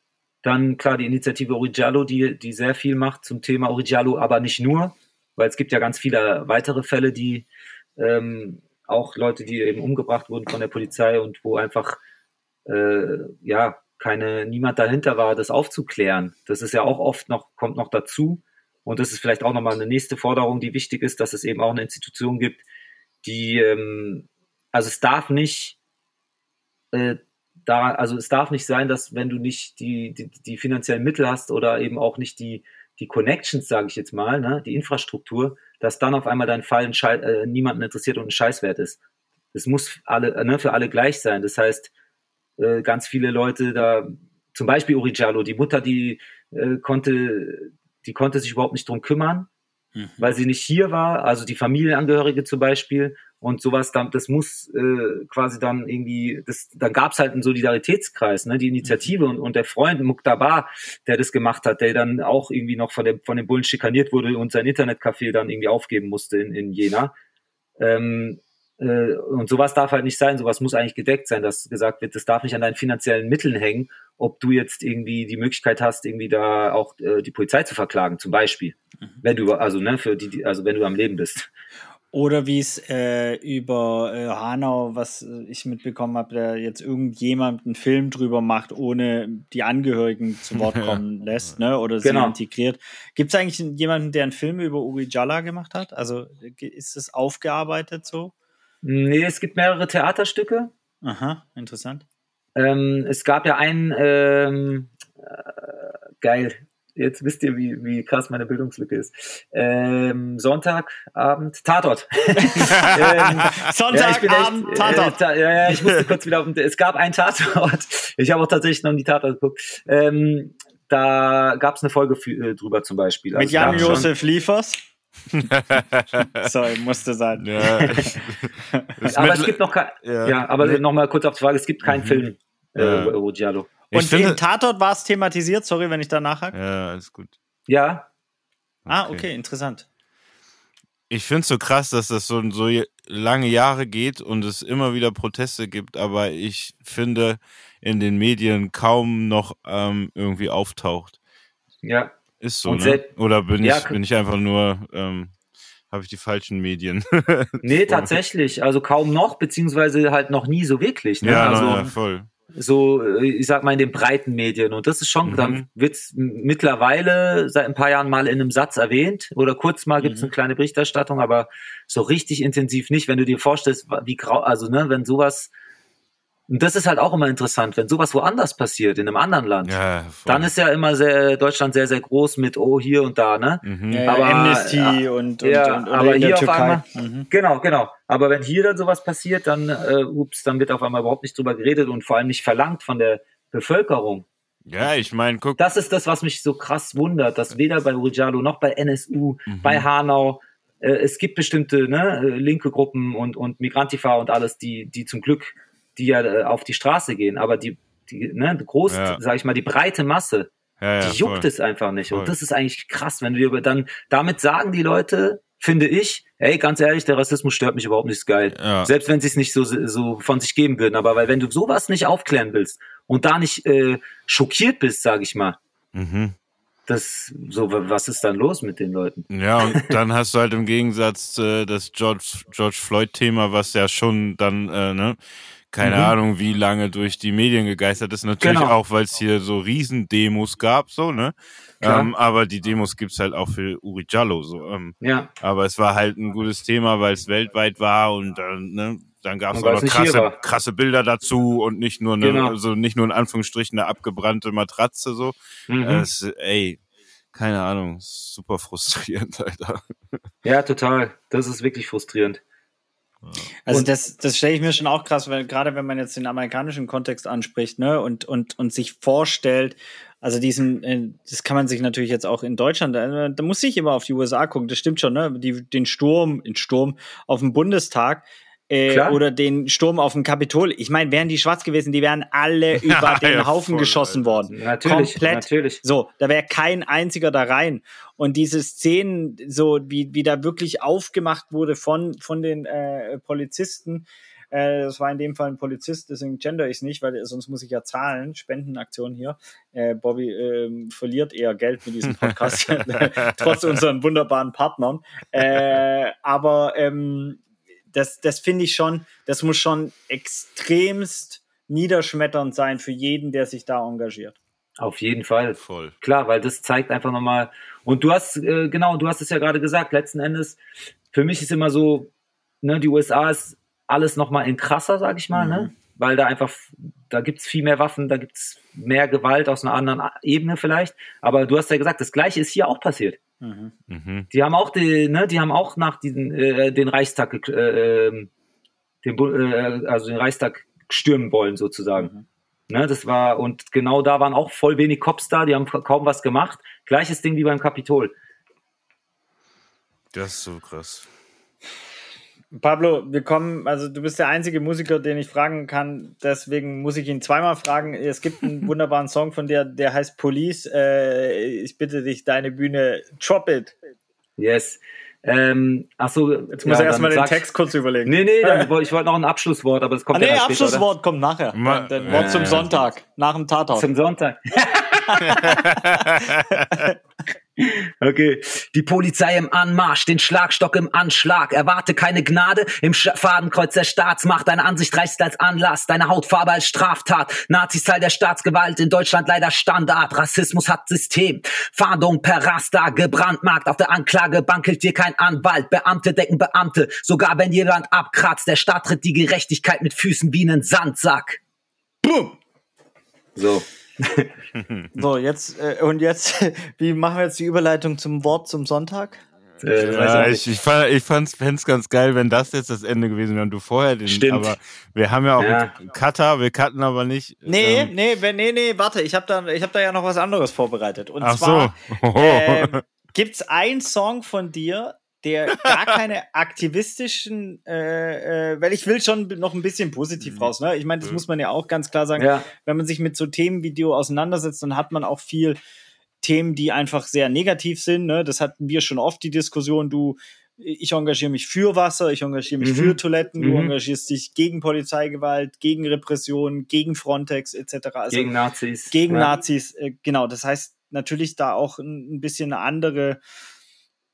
Dann klar die Initiative Origiallo, die, die sehr viel macht zum Thema Origiallo, aber nicht nur, weil es gibt ja ganz viele weitere Fälle, die ähm, auch Leute, die eben umgebracht wurden von der Polizei und wo einfach äh, ja keine niemand dahinter war, das aufzuklären. Das ist ja auch oft noch kommt noch dazu und das ist vielleicht auch nochmal eine nächste Forderung, die wichtig ist, dass es eben auch eine Institution gibt, die ähm, also es darf nicht äh, da, also es darf nicht sein, dass wenn du nicht die, die, die finanziellen Mittel hast oder eben auch nicht die, die Connections, sage ich jetzt mal, ne, die Infrastruktur, dass dann auf einmal dein Fall äh, niemanden interessiert und ein Scheißwert ist. Es muss alle, ne, für alle gleich sein. Das heißt, äh, ganz viele Leute da, zum Beispiel Uri Jallo, die Mutter, die äh, konnte, die konnte sich überhaupt nicht drum kümmern, mhm. weil sie nicht hier war, also die Familienangehörige zum Beispiel und sowas, das muss äh, quasi dann irgendwie, das, dann gab es halt einen Solidaritätskreis, ne, die Initiative und, und der Freund Muktabar, der das gemacht hat, der dann auch irgendwie noch von, dem von den Bullen schikaniert wurde und sein Internetcafé dann irgendwie aufgeben musste in, in Jena. Ähm, äh, und sowas darf halt nicht sein, sowas muss eigentlich gedeckt sein, dass gesagt wird, das darf nicht an deinen finanziellen Mitteln hängen, ob du jetzt irgendwie die Möglichkeit hast, irgendwie da auch äh, die Polizei zu verklagen, zum Beispiel. Mhm. Wenn du, also, ne, für die, also wenn du am Leben bist. Oder wie es äh, über äh, Hanau, was ich mitbekommen habe, der jetzt irgendjemand einen Film drüber macht, ohne die Angehörigen zu Wort kommen lässt, ne? Oder genau. sie integriert. Gibt es eigentlich jemanden, der einen Film über Uri Jalla gemacht hat? Also ist es aufgearbeitet so? Nee, es gibt mehrere Theaterstücke. Aha, interessant. Ähm, es gab ja einen, ähm, äh, geil, Jetzt wisst ihr, wie, wie krass meine Bildungslücke ist. Ähm, Sonntagabend, Tatort. ähm, Sonntagabend, ja, Tatort. Äh, ja, ja, ich musste kurz wieder auf den, Es gab einen Tatort. Ich habe auch tatsächlich noch nie Tatort geguckt. Ähm, da gab es eine Folge für, äh, drüber zum Beispiel. Also Mit Jan-Josef Liefers? Sorry, musste sein. Ja. aber es gibt noch kein, ja, ja aber noch mal kurz auf die Frage, es gibt keinen mhm. Film äh, ja. über Ruggiero. Und finde, im Tatort war es thematisiert, sorry, wenn ich da nachhake. Ja, alles gut. Ja. Ah, okay, interessant. Ich finde es so krass, dass das so, so lange Jahre geht und es immer wieder Proteste gibt, aber ich finde in den Medien kaum noch ähm, irgendwie auftaucht. Ja. Ist so, ne? Oder bin, ja, ich, bin ich einfach nur, ähm, habe ich die falschen Medien? nee, tatsächlich. Also kaum noch, beziehungsweise halt noch nie so wirklich. Ne? Ja, also, ja, voll so, äh, ich sag mal, in den breiten Medien. Und das ist schon, mhm. dann wird's mittlerweile seit ein paar Jahren mal in einem Satz erwähnt oder kurz mal gibt's mhm. eine kleine Berichterstattung, aber so richtig intensiv nicht. Wenn du dir vorstellst, wie grau, also ne, wenn sowas und das ist halt auch immer interessant, wenn sowas woanders passiert, in einem anderen Land, ja, dann ist ja immer sehr, Deutschland sehr, sehr groß mit, oh, hier und da, ne? Mhm. Ja, aber, Amnesty ja, und, und, ja, und, und aber hier auf einmal, mhm. genau, genau. Aber wenn hier dann sowas passiert, dann, äh, ups, dann wird auf einmal überhaupt nicht drüber geredet und vor allem nicht verlangt von der Bevölkerung. Ja, ich meine, guck. Das ist das, was mich so krass wundert, dass weder bei Rujalo noch bei NSU, mhm. bei Hanau, äh, es gibt bestimmte ne, äh, linke Gruppen und, und Migrantifa und alles, die, die zum Glück die ja äh, auf die Straße gehen, aber die, die ne, groß, ja. sag ich mal, die breite Masse, ja, ja, die juckt voll. es einfach nicht. Voll. Und das ist eigentlich krass, wenn wir dann, damit sagen die Leute, finde ich, hey, ganz ehrlich, der Rassismus stört mich überhaupt nicht geil. Ja. Selbst wenn sie es nicht so, so von sich geben würden. Aber weil wenn du sowas nicht aufklären willst und da nicht äh, schockiert bist, sage ich mal, mhm. das, so, was ist dann los mit den Leuten? Ja, und dann hast du halt im Gegensatz äh, das George, George Floyd-Thema, was ja schon dann, äh, ne, keine mhm. Ahnung, wie lange durch die Medien gegeistert ist. Natürlich genau. auch, weil es hier so Riesendemos gab, so, ne? Ähm, aber die Demos gibt's halt auch für Uri Jallo, so. Ähm, ja. Aber es war halt ein gutes Thema, weil es weltweit war und äh, ne, dann gab es Und weil aber es nicht hier krasse, krasse Bilder dazu und nicht nur eine, Genau. also nicht nur in Anführungsstrichen eine abgebrannte Matratze so. Mhm. Es, ey, keine Ahnung, super frustrierend, Alter. Ja, total. Das ist wirklich frustrierend. Also Und- das, das stelle ich mir schon auch krass, weil gerade wenn man jetzt den amerikanischen Kontext anspricht, ne, und, und, und sich vorstellt, also diesen, äh, das kann man sich natürlich jetzt auch in Deutschland, da, da muss ich immer auf die USA gucken, das stimmt schon, ne? Die, den Sturm, den Sturm auf dem Bundestag. Äh, Klar. oder den Sturm auf dem Kapitol. Ich meine, wären die schwarz gewesen, die wären alle über den ja, Haufen voll, geschossen worden. Natürlich, Komplett. natürlich. So, da wäre kein einziger da rein. Und diese Szenen, so wie, wie da wirklich aufgemacht wurde von, von den äh, Polizisten, äh, das war in dem Fall ein Polizist, deswegen gender ich es nicht, weil sonst muss ich ja zahlen, Spendenaktion hier. Äh, Bobby ähm, verliert eher Geld mit diesem Podcast, trotz unseren wunderbaren Partnern. Äh, aber ähm, das, das finde ich schon, das muss schon extremst niederschmetternd sein für jeden, der sich da engagiert. Auf jeden Fall. Voll. Klar, weil das zeigt einfach nochmal. Und du hast, äh, genau, du hast es ja gerade gesagt, letzten Endes, für mich ist immer so, ne, die USA ist alles nochmal in krasser, sag ich mal, ne? Weil da einfach, da gibt's viel mehr Waffen, da gibt's mehr Gewalt aus einer anderen Ebene vielleicht. Aber du hast ja gesagt, das Gleiche ist hier auch passiert. Mhm. Mhm. Die haben auch, die, ne, die haben auch nach diesen, äh, den Reichstag, äh, ähm, den, äh, also den Reichstag stürmen wollen sozusagen. Ne, das war, und genau da waren auch voll wenig Cops da, die haben kaum was gemacht. Gleiches Ding wie beim Kapitol. Das ist so krass. Pablo, wir kommen, also du bist der einzige Musiker, den ich fragen kann, deswegen muss ich ihn zweimal fragen. Es gibt einen wunderbaren Song von dir, der heißt Police. Äh, ich bitte dich, deine Bühne, drop it. Yes. Ähm, ach so, Jetzt muss er erstmal den Text kurz überlegen. Nee, nee, dann, ich wollte noch ein Abschlusswort, aber es kommt Ah, nee, ja dann später, Abschlusswort kommt nachher. Ma- Dein Wort zum Sonntag, nach dem oder? Tatort. Zum Sonntag. Okay. Die Polizei im Anmarsch, den Schlagstock im Anschlag. Erwarte keine Gnade im Sch Fadenkreuz der Staatsmacht. Deine Ansicht reicht als Anlass, deine Hautfarbe als Straftat. Nazis Teil der Staatsgewalt, in Deutschland leider Standard. Rassismus hat System. Fahndung per Raster, gebrandmarkt. Auf der Anklagebank hält dir kein Anwalt. Beamte decken Beamte, sogar wenn jemand abkratzt. Der Staat tritt die Gerechtigkeit mit Füßen wie einen Sandsack. Boom. So. So, jetzt, äh, und jetzt, wie machen wir jetzt die Überleitung zum Wort zum Sonntag? Äh, Ja, ich, ich, fand, ich fand's, fänd's ganz geil, wenn das jetzt das Ende gewesen wäre und du vorher den. Stimmt. Aber wir haben ja auch Ja. einen Cutter, wir cutten aber nicht. Nee, ähm, nee, nee, nee, warte, ich habe da, ich hab da ja noch was anderes vorbereitet. Und Ach zwar so. ähm, gibt's einen Song von dir, der gar keine aktivistischen, äh, äh, weil ich will schon noch ein bisschen positiv raus. Ne? Ich meine, das muss man ja auch ganz klar sagen. Ja. Wenn man sich mit so Themen wie Dio auseinandersetzt, dann hat man auch viel Themen, die einfach sehr negativ sind. Ne? Das hatten wir schon oft die Diskussion. Du, ich engagiere mich für Wasser, ich engagiere mich Mhm. für Toiletten, du Mhm. engagierst dich gegen Polizeigewalt, gegen Repression, gegen Frontex etc. Also Gegen Nazis. gegen ja. Nazis, äh, genau. Das heißt natürlich da auch ein, ein bisschen eine andere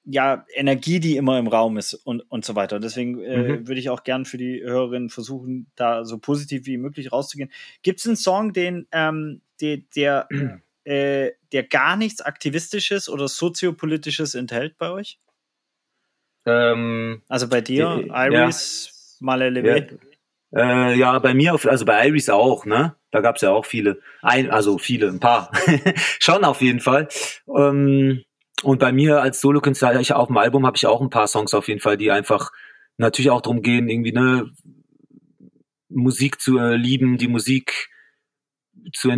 ja, Energie, die immer im Raum ist und, und so weiter. Deswegen äh, Mhm. würde ich auch gern für die Hörerinnen versuchen, da so positiv wie möglich rauszugehen. Gibt es einen Song, den ähm, der, der, äh, der gar nichts Aktivistisches oder Soziopolitisches enthält bei euch? Ähm, Also bei dir, Äh, ja. Iris, Malelewe? Äh, ja, bei mir, also bei Iris auch, ne? Da gab's ja auch viele. Ein, also viele, ein paar. Schon auf jeden Fall. Ähm, und bei mir als Solokünstler, ich auf dem Album habe ich auch ein paar Songs auf jeden Fall, die einfach natürlich auch darum gehen, irgendwie ne Musik zu äh, lieben, die Musik zu,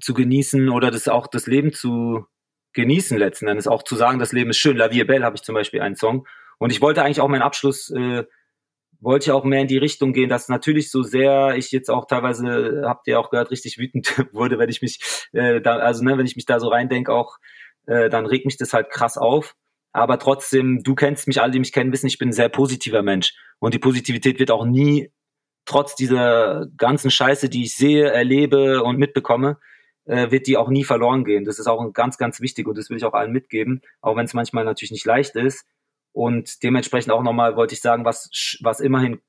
zu genießen oder das auch das Leben zu genießen letzten Endes, auch zu sagen, das Leben ist schön. La Vie Belle habe ich zum Beispiel einen Song. Und ich wollte eigentlich auch meinen Abschluss äh, wollte ich auch mehr in die Richtung gehen, dass natürlich so sehr ich jetzt auch teilweise, habt ihr auch gehört, richtig wütend wurde, wenn ich mich äh, da, also ne, wenn ich mich da so reindenke, auch äh, dann regt mich das halt krass auf. Aber trotzdem, du kennst mich, alle, die mich kennen, wissen, ich bin ein sehr positiver Mensch. Und die Positivität wird auch nie, trotz dieser ganzen Scheiße, die ich sehe, erlebe und mitbekomme, äh, wird die auch nie verloren gehen. Das ist auch ganz, ganz wichtig und das will ich auch allen mitgeben, auch wenn es manchmal natürlich nicht leicht ist. Und dementsprechend auch nochmal wollte ich sagen, was, was immerhin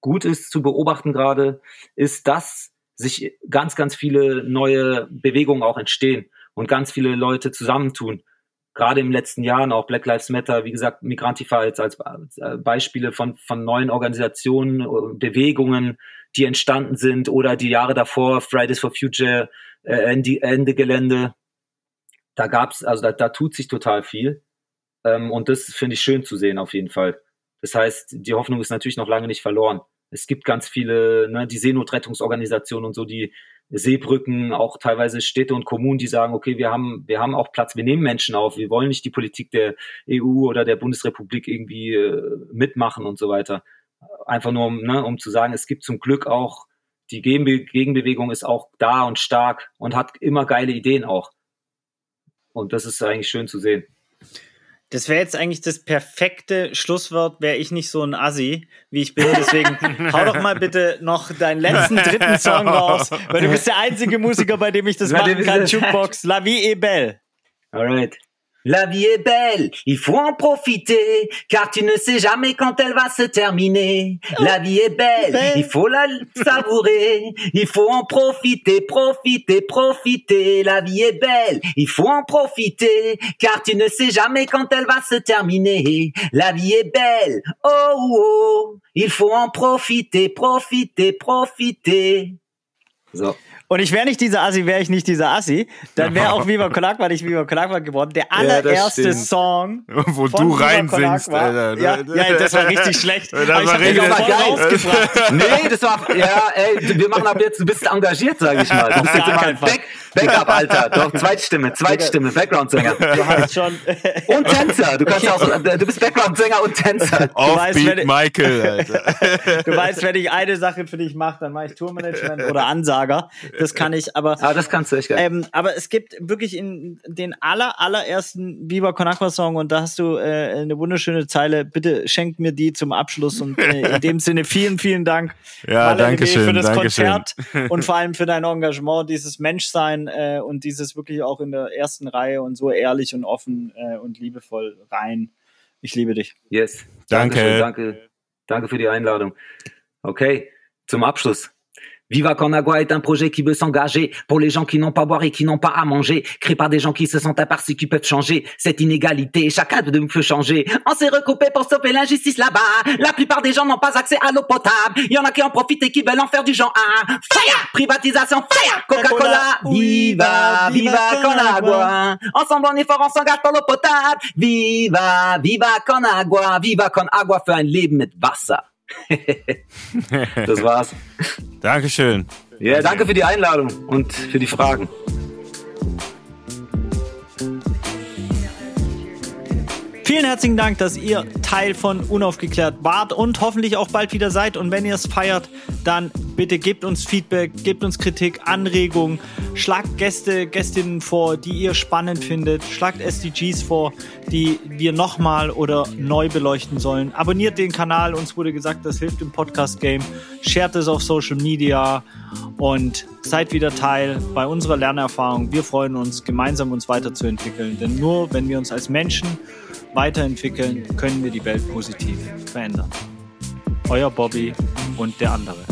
gut ist zu beobachten gerade, ist, dass sich ganz, ganz viele neue Bewegungen auch entstehen und ganz viele Leute zusammentun. gerade im letzten Jahr auch Black Lives Matter, wie gesagt, Migrantifa als, als äh, Beispiele von, von neuen Organisationen, äh, Bewegungen, die entstanden sind oder die Jahre davor, Fridays for Future, äh, Ende, Ende Gelände. Da gab's, also da, da tut sich total viel. Ähm, und das finde ich schön zu sehen auf jeden Fall. Das heißt, die Hoffnung ist natürlich noch lange nicht verloren. Es gibt ganz viele, ne, die Seenotrettungsorganisationen und so, die Seebrücken, auch teilweise Städte und Kommunen, die sagen, okay, wir haben, wir haben auch Platz, wir nehmen Menschen auf, wir wollen nicht die Politik der EU oder der Bundesrepublik irgendwie äh, mitmachen und so weiter. Einfach nur, um, ne, um zu sagen, es gibt zum Glück auch, die Gegenbewegung ist auch da und stark und hat immer geile Ideen auch. Und das ist eigentlich schön zu sehen. Das wäre jetzt eigentlich das perfekte Schlusswort, wäre ich nicht so ein Assi, wie ich bin. Deswegen hau doch mal bitte noch deinen letzten dritten Song raus, weil du bist der einzige Musiker, bei dem ich das machen kann. Jukebox, La Vie est Belle. Alright. La vie est belle, il faut en profiter, car tu ne sais jamais quand elle va se terminer. La vie est belle, il faut la savourer, il faut en profiter, profiter, profiter. La vie est belle, il faut en profiter, car tu ne sais jamais quand elle va se terminer. La vie est belle, oh, oh, il faut en profiter, profiter, profiter. So. Und ich wäre nicht dieser Assi, wäre ich nicht dieser Assi, dann wäre auch Viva Con Agua nicht Viva Con Agua geworden. Der allererste ja, Song, wo du reinsingst, Alter. Ja, ja, das war richtig schlecht. Das war richtig geil. nee, das war, ja, ey, wir machen ab jetzt, du bist engagiert, sag ich mal. Du bist jetzt immer Back, Backup, Alter. Doch, Zweitstimme, Zweitstimme, Background-Sänger. Du hast schon. und Tänzer. Du kannst auch, du bist Background-Sänger und Tänzer. Offbeat Michael, Alter. Du weißt, wenn ich eine Sache für dich mache, dann mache ich Tourmanagement oder Ansager das kann ich, aber. Ah, das kannst du echt geil. Ähm, aber es gibt wirklich in den aller, allerersten Viva Con Aqua Song und da hast du äh, eine wunderschöne Zeile. Bitte schenkt mir die zum Abschluss und äh, in dem Sinne vielen, vielen Dank. Ja, danke schön. Für das danke Konzert und vor allem für dein Engagement, dieses Menschsein äh, und dieses wirklich auch in der ersten Reihe und so ehrlich und offen äh, und liebevoll rein. Ich liebe dich. Yes. Danke. Danke, danke, danke für die Einladung. Okay, zum Abschluss. Viva Conagua est un projet qui veut s'engager pour les gens qui n'ont pas à boire et qui n'ont pas à manger, créé par des gens qui se sentent impartis, qui peuvent changer cette inégalité. Chacun de nous peut changer. On s'est recoupé pour stopper l'injustice là-bas. La plupart des gens n'ont pas accès à l'eau potable. Il y en a qui en profitent et qui veulent en faire du genre un. Fire! Privatisation, fire! Coca-Cola! Viva, viva Conagua! Ensemble on est fort, on s'engage pour l'eau potable. Viva, viva Conagua! Viva Conagua für ein Leben mit Wasser. Das war's. Dankeschön. Ja, danke für die Einladung und für die Fragen. Vielen herzlichen Dank, dass ihr Teil von Unaufgeklärt wart und hoffentlich auch bald wieder seid. Und wenn ihr es feiert, dann bitte gebt uns Feedback, gebt uns Kritik, Anregungen, schlagt Gäste, Gästinnen vor, die ihr spannend findet, schlagt SDGs vor, die wir nochmal oder neu beleuchten sollen. Abonniert den Kanal, uns wurde gesagt, das hilft im Podcast-Game. Shared es auf Social Media und seid wieder Teil bei unserer Lernerfahrung. Wir freuen uns, gemeinsam uns weiterzuentwickeln, denn nur wenn wir uns als Menschen weiterentwickeln, können wir die Welt positiv verändern. Euer Bobby und der andere.